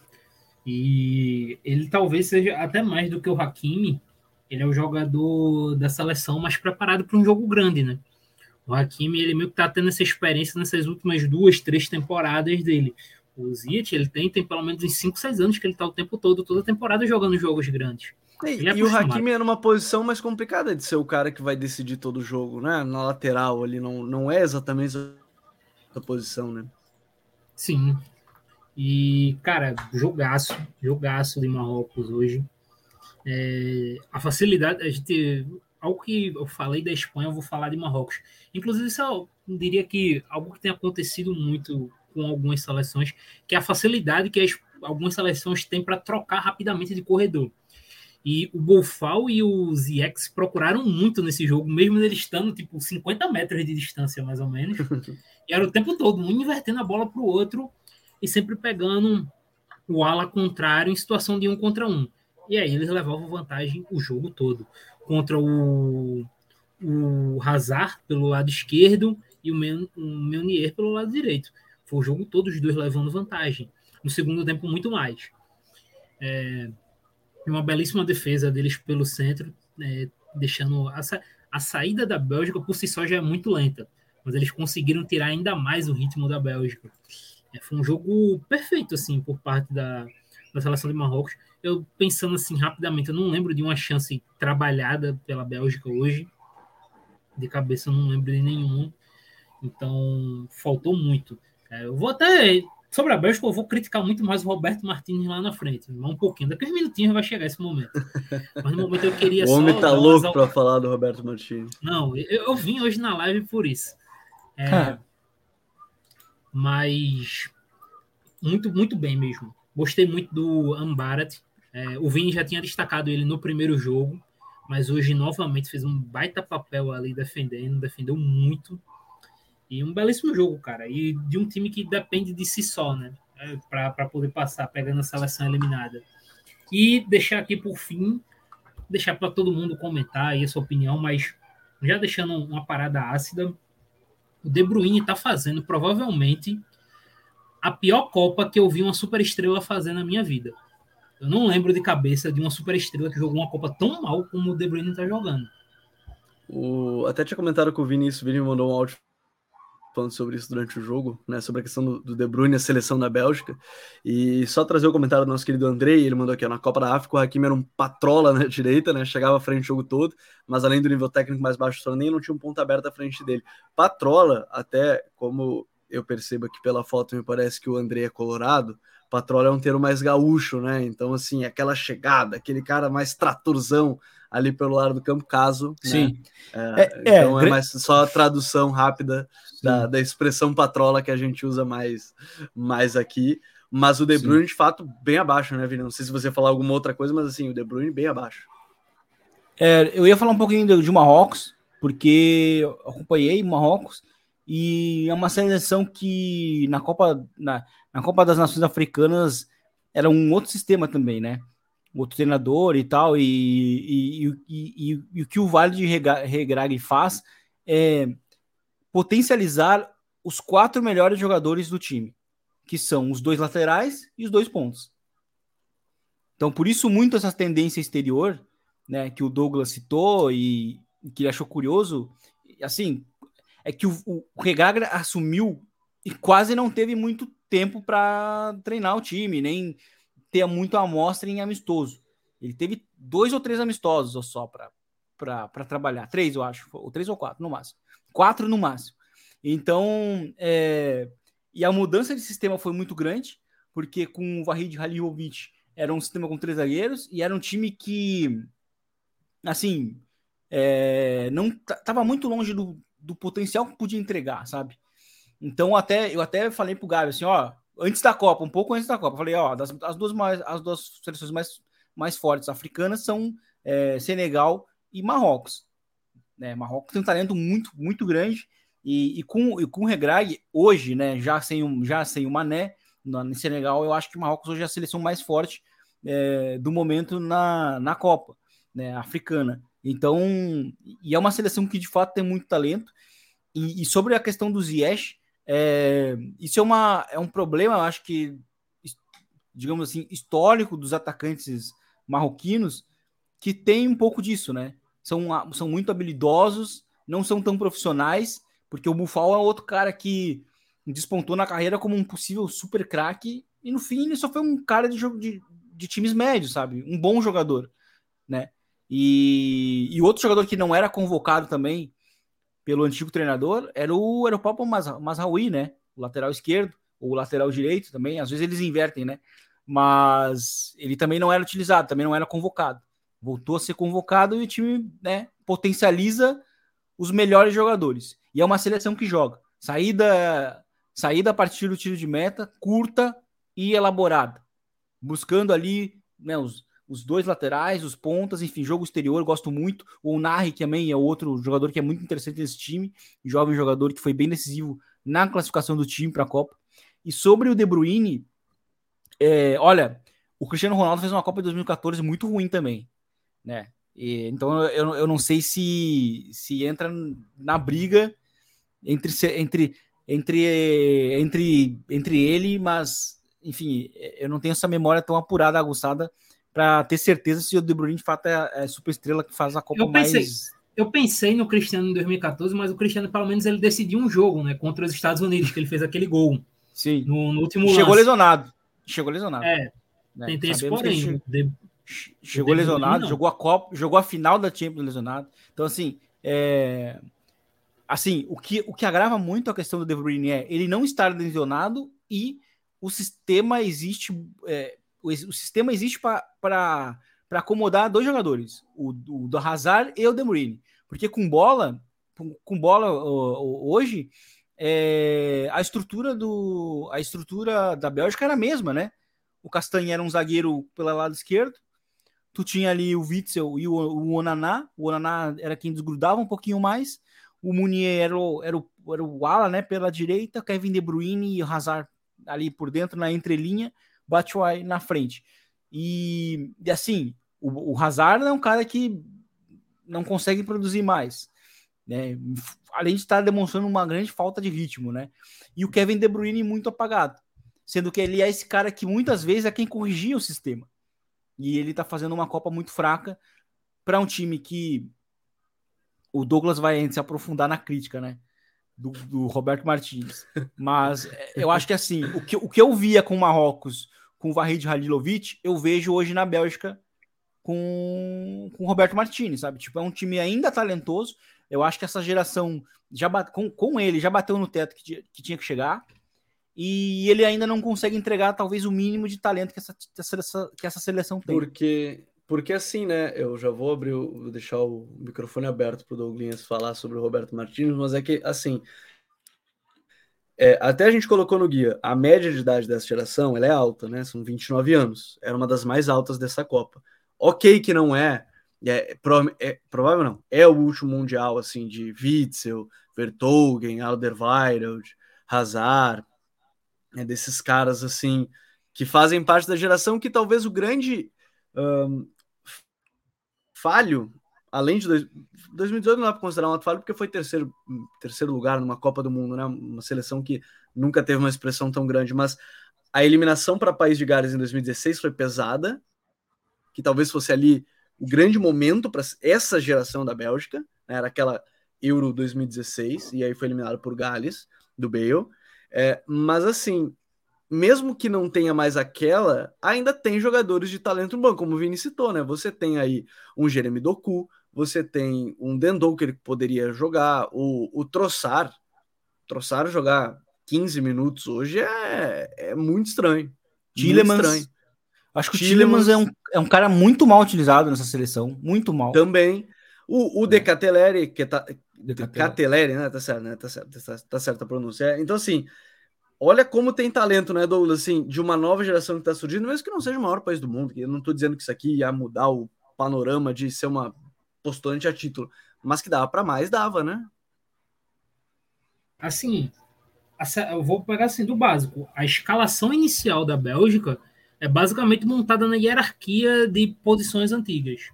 E ele talvez seja até mais do que o Hakimi, ele é o jogador da seleção mais preparado para um jogo grande, né? O Hakimi, ele meio que tá tendo essa experiência nessas últimas duas, três temporadas dele. O Ziyech, ele tem, tem pelo menos uns 5, 6 anos que ele tá o tempo todo, toda temporada jogando jogos grandes. E, é e o Hakimi é numa posição mais complicada de ser o cara que vai decidir todo o jogo, né? Na lateral, ali não, não é exatamente a posição, né? Sim, e, cara, jogaço, jogaço de Marrocos hoje. É, a facilidade, a gente, algo que eu falei da Espanha, eu vou falar de Marrocos. Inclusive, isso eu diria que algo que tem acontecido muito com algumas seleções, que é a facilidade que as, algumas seleções têm para trocar rapidamente de corredor. E o Bolfal e o Ziex procuraram muito nesse jogo, mesmo eles estando tipo 50 metros de distância, mais ou menos. e era o tempo todo, um invertendo a bola para o outro e sempre pegando o ala contrário em situação de um contra um. E aí eles levavam vantagem o jogo todo. Contra o, o Hazard pelo lado esquerdo e o, Men, o Meunier pelo lado direito. Foi o jogo todo os dois levando vantagem. No segundo tempo, muito mais. É, uma belíssima defesa deles pelo centro, é, deixando a, a saída da Bélgica por si só já é muito lenta, mas eles conseguiram tirar ainda mais o ritmo da Bélgica. É, foi um jogo perfeito, assim, por parte da, da seleção de Marrocos. Eu pensando assim rapidamente, eu não lembro de uma chance trabalhada pela Bélgica hoje. De cabeça eu não lembro de nenhum. Então, faltou muito. É, eu vou até. Sobre a Bélgica, eu vou criticar muito mais o Roberto Martins lá na frente. Um pouquinho. Daqui a uns minutinhos vai chegar esse momento. Mas no momento eu queria o homem tá louco umas... para falar do Roberto Martins. Não, eu, eu, vim hoje na live por isso. É, mas muito, muito bem mesmo. Gostei muito do Ambarat. É, o Vini já tinha destacado ele no primeiro jogo, mas hoje novamente fez um baita papel ali defendendo, defendeu muito. E um belíssimo jogo, cara. E de um time que depende de si só, né? É, para poder passar, pegando a seleção eliminada. E deixar aqui por fim, deixar para todo mundo comentar aí a sua opinião, mas já deixando uma parada ácida, o De Bruyne está fazendo provavelmente a pior Copa que eu vi uma superestrela fazer na minha vida. Eu não lembro de cabeça de uma superestrela que jogou uma Copa tão mal como o De Bruyne está jogando. O... Até tinha comentado com o Vinícius, o Vini mandou um áudio falando sobre isso durante o jogo, né, sobre a questão do, do De Bruyne, a seleção da Bélgica, e só trazer o comentário do nosso querido Andrei, ele mandou aqui, ó, na Copa da África o Hakimi era um patrola na direita, né, chegava à frente o jogo todo, mas além do nível técnico mais baixo, só nem não tinha um ponto aberto à frente dele. Patrola, até como eu percebo aqui pela foto, me parece que o Andrei é colorado, patrola é um termo mais gaúcho, né, então assim, aquela chegada, aquele cara mais tratorzão, ali pelo lado do campo, caso. Né? Sim. Né? É, é, então é, é mais só a tradução rápida da, da, expressão patrola que a gente usa mais, mais aqui. Mas o De Bruyne, Sim. de fato, bem abaixo, né, Vini? Não sei se você falar alguma outra coisa, mas assim, o De Bruyne bem abaixo. É, eu ia falar um pouquinho de Marrocos, porque acompanhei Marrocos e é uma seleção que na Copa, na, na Copa das Nações Africanas era um outro sistema também, né? Outro treinador e tal, e, e, e, e, o que o Vale de Regrag faz é potencializar os quatro melhores jogadores do time, que são os dois laterais e os dois pontos. Então, por isso, muito essa tendência exterior, né, que o Douglas citou e que ele achou curioso, assim, é que o, o, o Regagra assumiu e quase não teve muito tempo para treinar o time, nem ter muito amostra em amistoso. Ele teve dois ou três amistosos só para trabalhar. Três, eu acho. Ou três ou quatro, no máximo. Quatro no máximo. Então, é... e a mudança de sistema foi muito grande, porque com o Vahid Halilovic era um sistema com três zagueiros e era um time que, assim, é... não estava muito longe do, do potencial que podia entregar, sabe? Então, até eu até falei pro Gabi assim, ó, antes da Copa, um pouco antes da Copa. Falei, ó, das, as duas mais, as duas seleções mais, mais fortes africanas são é, Senegal e Marrocos. Né? Marrocos tem um talento muito, muito grande e, e com, e com o Regrag hoje, né, já sem o, já sem o Mané no, Senegal, eu acho que Marrocos hoje é a seleção mais forte é, do momento na, na Copa, né, africana. Então, e é uma seleção que de fato tem muito talento. E, e sobre a questão do Ziyech, é, isso é, uma, é um problema, eu acho que, digamos assim, histórico dos atacantes marroquinos, que tem um pouco disso, né? São, são muito habilidosos, não são tão profissionais, porque o Bufal é outro cara que despontou na carreira como um possível super craque, e no fim ele só foi um cara de jogo de, de times médios, sabe? Um bom jogador, né? E, e outro jogador que não era convocado também, pelo antigo treinador era o, era o próprio Masraoui, né? O lateral esquerdo, ou o lateral direito também. Às vezes eles invertem, né? Mas ele também não era utilizado, também não era convocado. Voltou a ser convocado e o time né, potencializa os melhores jogadores. E é uma seleção que joga. Saída, saída a partir do tiro de meta, curta e elaborada. Buscando ali né, os, os dois laterais, os pontas, enfim, jogo exterior, gosto muito. O Narri também é outro jogador que é muito interessante nesse time, jovem jogador que foi bem decisivo na classificação do time para a Copa. E sobre o De Bruyne, é, olha, o Cristiano Ronaldo fez uma Copa de 2014 muito ruim também, né? E, então eu, eu não sei se, se entra na briga entre, entre, entre, entre, entre ele, mas enfim, eu não tenho essa memória tão apurada, aguçada para ter certeza se o De Bruyne de fato é, é super estrela que faz a Copa eu pensei, mais. Eu pensei no Cristiano em 2014, mas o Cristiano pelo menos ele decidiu um jogo, né, contra os Estados Unidos, que ele fez aquele gol. Sim. No, no último Chegou lance. lesionado. Chegou lesionado. É, né? tem, tem esse porém. De- Chegou De Bruyne, lesionado, jogou a Copa, jogou a final da Champions lesionado. Então, assim, é... assim, o que, o que agrava muito a questão do De Bruyne é ele não estar lesionado e o sistema existe, é, o, o sistema existe para acomodar dois jogadores, o, o do Hazard e o De Bruyne. Porque com bola, com, bola hoje, é, a estrutura do a estrutura da Bélgica era a mesma, né? O Castanha era um zagueiro pelo lado esquerdo, tu tinha ali o Witzel e o, o Onaná. O Onaná era quem desgrudava um pouquinho mais. O Munier era o, era o, era o ala, né, pela direita. Kevin De Bruyne e o Hazard ali por dentro, na entrelinha. Batshuayi na frente. E, e assim, o, o Hazard é um cara que não consegue produzir mais. Né? Além de estar demonstrando uma grande falta de ritmo, né? E o Kevin De Bruyne muito apagado. Sendo que ele é esse cara que muitas vezes é quem corrigia o sistema. E ele tá fazendo uma Copa muito fraca para um time que o Douglas vai se aprofundar na crítica, né? Do, do Roberto Martins. Mas é, eu acho que assim, o que, o que eu via com o Marrocos, com o Vahid Halilovic, eu vejo hoje na Bélgica com, com o Roberto Martins, sabe? Tipo, é um time ainda talentoso. Eu acho que essa geração já bate, com, com ele já bateu no teto que, tinha- que tinha que chegar. E ele ainda não consegue entregar talvez o mínimo de talento que essa, que essa, seleção tem. Porque, porque assim, né? Eu já vou abrir, vou deixar o microfone aberto para o Douglas falar sobre o Roberto Martins, mas é que, assim, é, até a gente colocou no guia, a média de idade dessa geração ela é alta, né? São 29 anos. Era uma das mais altas dessa Copa. Ok que não é, é, pro- é provável não, é o último mundial, assim, de Witzel, Vertonghen, Alderweireld, Hazard, é desses caras, assim, que fazem parte da geração que talvez o grande ahn, falho, além de dois, 2018 não dá para considerar um ato falho porque foi terceiro, terceiro lugar numa Copa do Mundo, né? Uma seleção que nunca teve uma expressão tão grande, mas a eliminação para País de Gales em 2016 foi pesada, que talvez fosse ali o grande momento para essa geração da Bélgica, né? era aquela Euro 2016 e aí foi eliminado por Gales do Bale. É, mas assim, mesmo que não tenha mais aquela, ainda tem jogadores de talento no banco, como o Vini citou, né? Você tem aí um Jeremy Doku, você tem um Dendou que ele poderia jogar, o, o Trossard. Trossard jogar 15 minutos hoje é, é muito estranho. Tillemans. Muito estranho. Acho que o Tillemans é um, é um cara muito mal utilizado nessa seleção. Muito mal. Também. O, o Decateleri, que tá. Decateleri. Decateleri, né? Tá certo, né? Tá certo, tá, tá certa a pronúncia. É, Então, assim, olha como tem talento, né, Douglas? Assim, de uma nova geração que tá surgindo, mesmo que não seja o maior país do mundo. Eu não tô dizendo que isso aqui ia mudar o panorama de ser uma postulante a título, mas que dava para mais, dava, né? assim, eu vou pegar assim do básico. A escalação inicial da Bélgica é basicamente montada na hierarquia de posições antigas.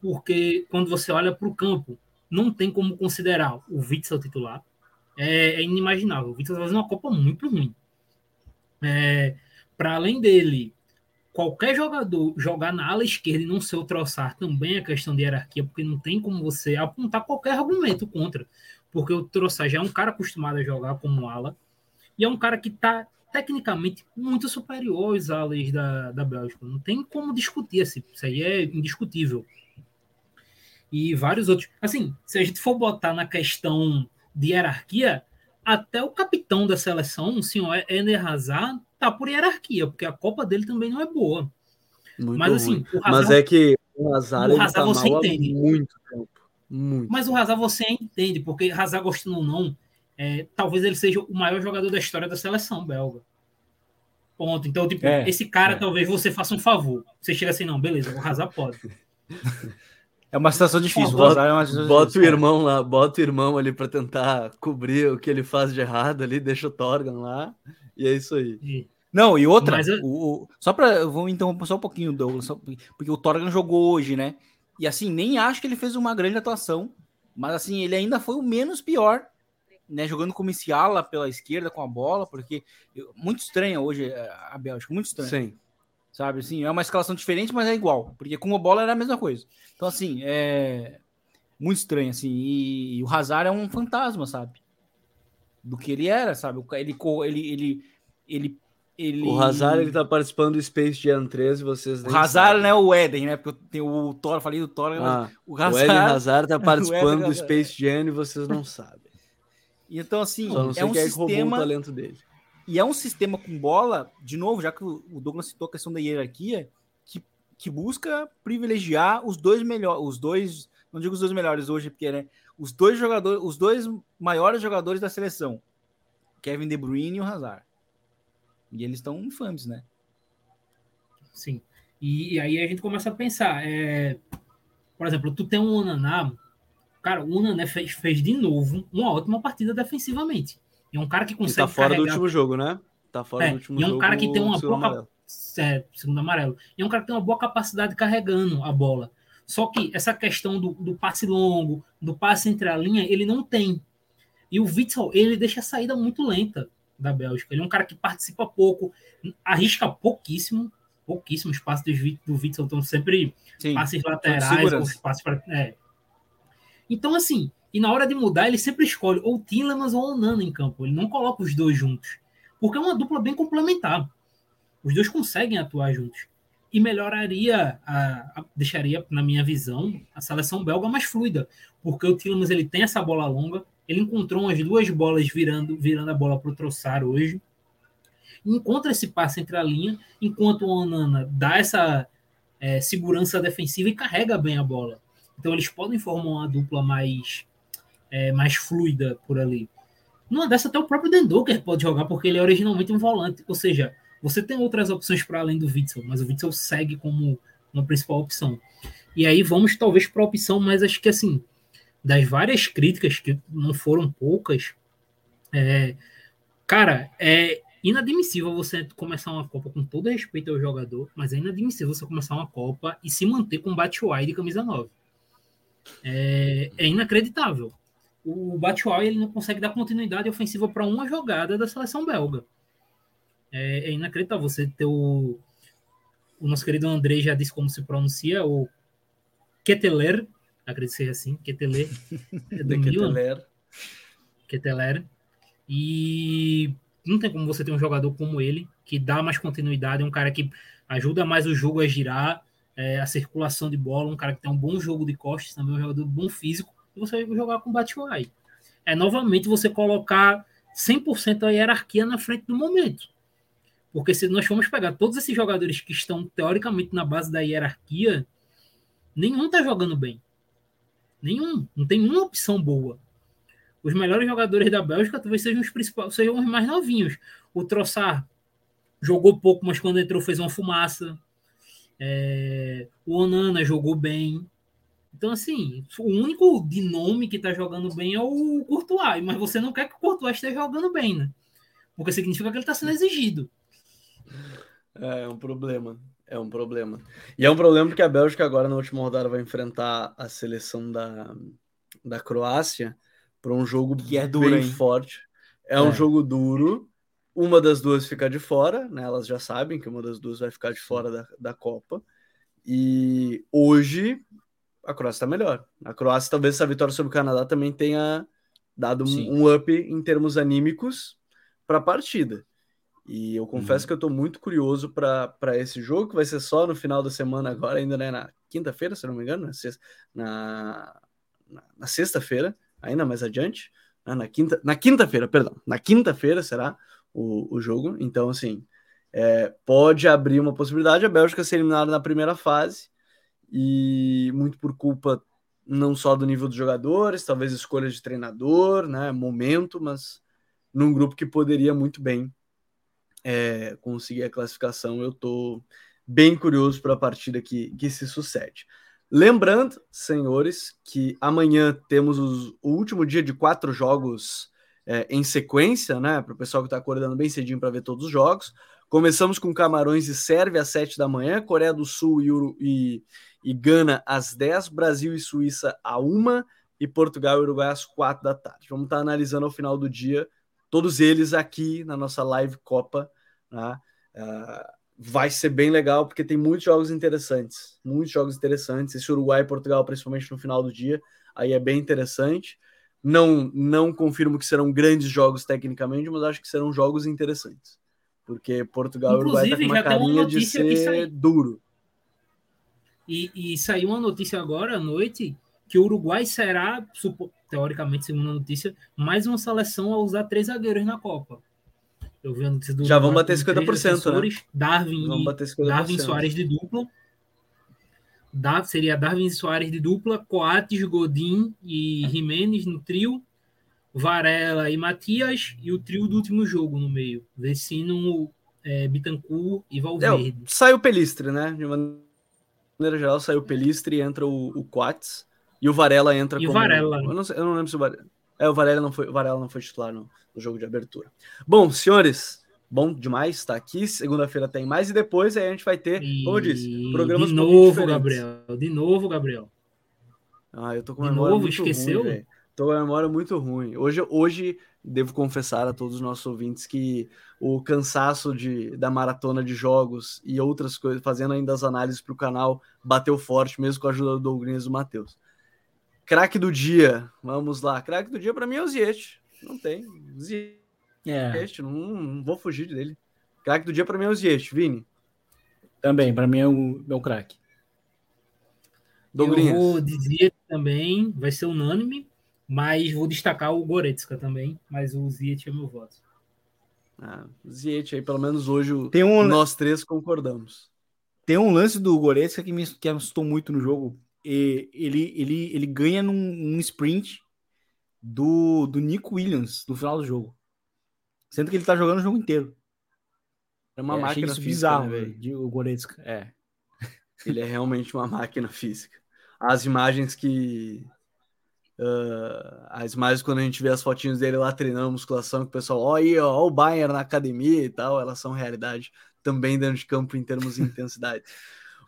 Porque quando você olha para o campo, não tem como considerar o Witzel titular. É, é inimaginável. O Witzel está fazendo uma Copa muito ruim. para além dele, qualquer jogador jogar na ala esquerda e não ser o Troçar também é questão de hierarquia, porque não tem como você apontar qualquer argumento contra porque o Troçar já é um cara acostumado a jogar como ala, e é um cara que está tecnicamente muito superior aos alas da, da Bélgica. Não tem como discutir, assim, isso aí é indiscutível. E vários outros. Assim, se a gente for botar na questão de hierarquia, até o capitão da seleção, o senhor Ender Hazard, tá por hierarquia, porque a Copa dele também não é boa. Muito Mas assim, o Mas Hazard, é que o Hazard, o Hazard tá você mal há entende. muito tempo. Muito. Mas o Hazard você entende, porque Hazard gostando ou não, é, talvez ele seja o maior jogador da história da seleção belga. Ponto. Então, tipo, É, esse cara é. talvez você faça um favor. Você chega assim, não, beleza, o Hazard pode. É uma situação difícil. Bota- o é uma situação Bota o difícil. irmão lá, bota o irmão ali para tentar cobrir o que ele faz de errado ali, deixa o Torgan lá, e é isso aí. E- Não, e outra, Mas eu- o, o- só para eu vou interromper só um pouquinho, Douglas, só porque o Torgan jogou hoje, né? E assim, nem acho que ele fez uma grande atuação, mas assim, ele ainda foi o menos pior, né? Jogando como esse ala pela esquerda com a bola, porque eu- muito estranha hoje eh, a Bélgica, muito estranha. Sim. Sabe? Assim, é uma escalação diferente, mas é igual, porque com a bola era a mesma coisa. Então, assim, é muito estranho, assim, e, e o Hazard é um fantasma, sabe? Do que ele era, sabe? Ele, ele, ele, ele ele... O Hazard ele tá participando do Space Jam 13, vocês O Hazard não é o Eden, né? Porque tem o Thor, falei do Thor, ah, o, Hazard... o Eden Hazard tá participando do Space Jam e vocês não sabem. Então, assim, é um sistema... o talento dele. E é um sistema com bola, de novo, já que o Douglas citou a questão da hierarquia, que, que busca privilegiar os dois melhores, os dois, não digo os dois melhores hoje, porque né, os dois jogadores, os dois maiores jogadores da seleção, Kevin De Bruyne e o Hazard. E eles estão infames, né? Sim. E, e, aí a gente começa a pensar, é, por exemplo, tu tem um Onaná, cara, o Onaná fez, fez de novo uma ótima partida defensivamente. É um cara que consegue. E tá fora carregar... do último jogo, né? Tá fora é, do último jogo. E é um cara que tem uma boa. Amarelo. É, segundo amarelo. E é um cara que tem uma boa capacidade carregando a bola. Só que essa questão do, do passe longo, do passe entre a linha, ele não tem. E o Witzel, ele deixa a saída muito lenta da Bélgica. Ele é um cara que participa pouco, arrisca pouquíssimo, pouquíssimo. Os passes do, Witzel estão sempre Sim, passes laterais, passes para. É. Então, assim, e na hora de mudar, ele sempre escolhe ou Tillemans ou Onana em campo. Ele não coloca os dois juntos. Porque é uma dupla bem complementar. Os dois conseguem atuar juntos. E melhoraria, a, a, deixaria, na minha visão, a seleção belga mais fluida. Porque o Tillemans ele tem essa bola longa, ele encontrou umas duas bolas virando, virando a bola para o Troçar hoje. Encontra esse passe entre a linha, enquanto o Onana dá essa é, segurança defensiva e carrega bem a bola. Então eles podem formar uma dupla mais, é, mais fluida por ali. Numa dessa, até o próprio Dendoker pode jogar, porque ele é originalmente um volante. Ou seja, você tem outras opções para além do Witzel, mas o Witzel segue como uma principal opção. E aí vamos talvez para a opção, mas acho que assim, das várias críticas, que não foram poucas, é, cara, é inadmissível você começar uma Copa com todo respeito ao jogador, mas é inadmissível você começar uma Copa e se manter com Batshuayi de camisa 9. É, é inacreditável. O Batshuayi ele não consegue dar continuidade ofensiva para uma jogada da seleção belga. É, é inacreditável você ter o, o nosso querido André já disse como se pronuncia, o Keteler, acredito que seja assim, Keteler, é do Keteler. Keteler. E não tem como você ter um jogador como ele, que dá mais continuidade, um cara que ajuda mais o jogo a girar, é, a circulação de bola, um cara que tem um bom jogo de costas, também um jogador bom físico, e você vai jogar com Batshuayi. É novamente você colocar 100% a hierarquia na frente do momento. Porque se nós formos pegar todos esses jogadores que estão teoricamente na base da hierarquia, nenhum está jogando bem. Nenhum. Não tem uma opção boa. Os melhores jogadores da Bélgica talvez sejam os principais, sejam os mais novinhos. O Troçar jogou pouco, mas quando entrou fez uma fumaça. É... o Onana jogou bem. Então, assim, o único de nome que está jogando bem é o Courtois, mas você não quer que o Courtois esteja jogando bem, né? Porque significa que ele está sendo exigido. É, é um problema. É um problema. E é um problema porque a Bélgica agora na última rodada vai enfrentar a seleção da, da Croácia para um jogo que é duro, bem hein? forte. É, é, um jogo duro. Uma das duas fica de fora, né? Elas já sabem que uma das duas vai ficar de fora da, da Copa. E hoje a Croácia está melhor. A Croácia, talvez essa vitória sobre o Canadá também tenha dado um, um up em termos anímicos para a partida. E eu confesso uhum. que eu estou muito curioso para esse jogo, que vai ser só no final da semana agora, ainda né, na quinta-feira, se não me engano, na, sexta, na, na, na sexta-feira, ainda mais adiante, né, na quinta, na quinta-feira, perdão, na quinta-feira será o, o jogo, então assim, é, pode abrir uma possibilidade a Bélgica ser eliminada na primeira fase, e muito por culpa não só do nível dos jogadores, talvez escolha de treinador, né, momento, mas num grupo que poderia muito bem é, conseguir a classificação, eu estou bem curioso para a partida que, que se sucede. Lembrando, senhores, que amanhã temos os, o último dia de quatro jogos é, em sequência, né? Para o pessoal que está acordando bem cedinho para ver todos os jogos. Começamos com Camarões e Sérvia às 7 da manhã, Coreia do Sul e, e, e Gana às 10, Brasil e Suíça à 1 e Portugal e Uruguai às 4 da tarde. Vamos estar analisando ao final do dia todos eles aqui na nossa live Copa. Né? Uh, vai ser bem legal porque tem muitos jogos interessantes, muitos jogos interessantes. Esse Uruguai e Portugal, principalmente no final do dia, aí é bem interessante. Não, não confirmo que serão grandes jogos tecnicamente, mas acho que serão jogos interessantes. porque Portugal Inclusive, e Uruguai tá com uma carinha uma de ser duro. E, e saiu uma notícia agora à noite que o Uruguai será, teoricamente, segundo a notícia, mais uma seleção a usar três zagueiros na Copa. Eu vi a notícia do Já vão bater 50%, né? Darwin, vamos bater 50%. Darwin Soares de dupla. Dar, seria Darwin Soares de dupla, Coates, Godin e Jimenez no trio, Varela e Matias, e o trio do último jogo no meio. Vecino, é, e Valverde. É, sai o Pelistre, né? De maneira geral, sai o Pelistre e entra o, o Coates. E o Varela entra e como... Varela. Eu não, eu não lembro se o Varela... É, o Varela não foi, o Varela não foi titular no, no jogo de abertura. Bom, senhores, bom demais estar aqui. Segunda-feira tem mais e depois aí a gente vai ter, e... como eu disse, programas De novo, Gabriel. De novo, Gabriel. Ah, eu tô com uma de memória novo, muito esqueceu? ruim, Tô com uma memória muito ruim. Hoje, hoje devo confessar a todos os nossos ouvintes que o cansaço de, da maratona de jogos e outras coisas, fazendo ainda as análises para o canal, bateu forte, mesmo com a ajuda do Douglas e do Matheus. Craque do dia, vamos lá. Craque do dia para mim é o Ziet. Não tem. Ziet, é. não, não, vou fugir dele. Craque do dia para mim é o Ziet, Vini. Também, para mim é o meu craque. Eu vou dizer também, vai ser unânime, mas vou destacar o Goretzka também, mas o Ziet é meu voto. Ah, Ziet aí, pelo menos hoje, Tem um... nós três concordamos. Tem um lance do Goretzka que me que assustou muito no jogo, ele, ele, ele ganha num, num, sprint do, do Nico Williams no final do jogo. Sendo que ele tá jogando o jogo inteiro. É uma é, máquina isso física, bizarro, né, velho. O Goretzka, é. Ele é realmente uma máquina física. As imagens que. Uh, as imagens quando a gente vê as fotinhos dele lá treinando musculação, que o pessoal, ó, aí, ó, ó, o Bayern na academia e tal, elas são realidade também dentro de campo em termos de intensidade.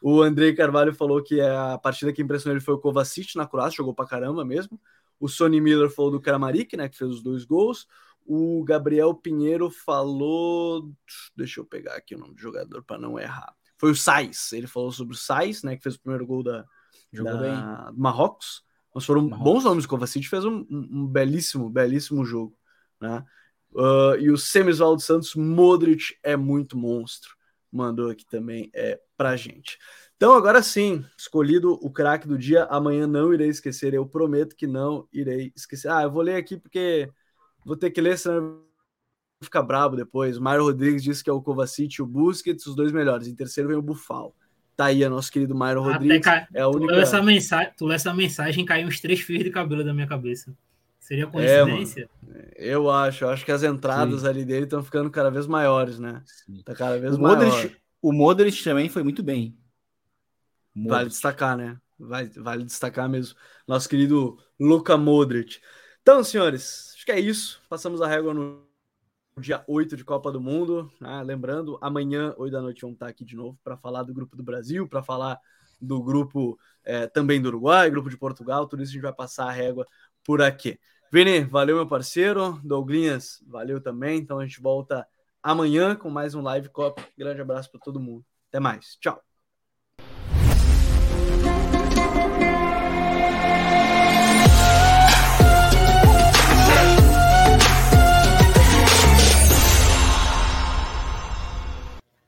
O Andrei Carvalho falou que a partida que impressionou ele foi o Kovacic na Croácia, jogou pra caramba mesmo. O Sonny Miller falou do Kramaric, né, que fez os dois gols. O Gabriel Pinheiro falou, deixa eu pegar aqui o nome do jogador para não errar. Foi o Sais, ele falou sobre o Sais, né, que fez o primeiro gol da, da Marrocos. Mas foram bons nomes, o Kovacic fez um, um, belíssimo, belíssimo jogo, né? Uh, e o Semisvaldo Santos, Modric é muito monstro mandou aqui também é, pra gente. Então, agora sim, escolhido o craque do dia. Amanhã não irei esquecer, eu prometo que não irei esquecer. Ah, eu vou ler aqui porque vou ter que ler, senão eu vou ficar brabo depois. Mário Rodrigues disse que é o Kovacic e o Busquets, os dois melhores. Em terceiro vem o Bufal. Tá aí, nosso querido Mário Rodrigues. Ca... É a única... tu, leu essa mensagem, tu leu essa mensagem caiu uns três fios de cabelo da minha cabeça. Seria coincidência? É, eu acho, eu acho que as entradas Sim. ali dele estão ficando cada vez maiores, né? Sim. Tá cada vez o maior. Modric, o Modric também foi muito bem. Modric. Vale destacar, né? Vai, vale destacar mesmo. Nosso querido Luca Modric. Então, senhores, acho que é isso. Passamos a régua no dia 8 de Copa do Mundo. Né? Lembrando, amanhã, 8 da noite, vamos estar aqui de novo para falar do grupo do Brasil, para falar do grupo é, também do Uruguai, grupo de Portugal. Tudo isso a gente vai passar a régua por aqui. Vini, valeu, meu parceiro. Douglinhas, valeu também. Então a gente volta amanhã com mais um Live Cop. Grande abraço para todo mundo. Até mais. Tchau.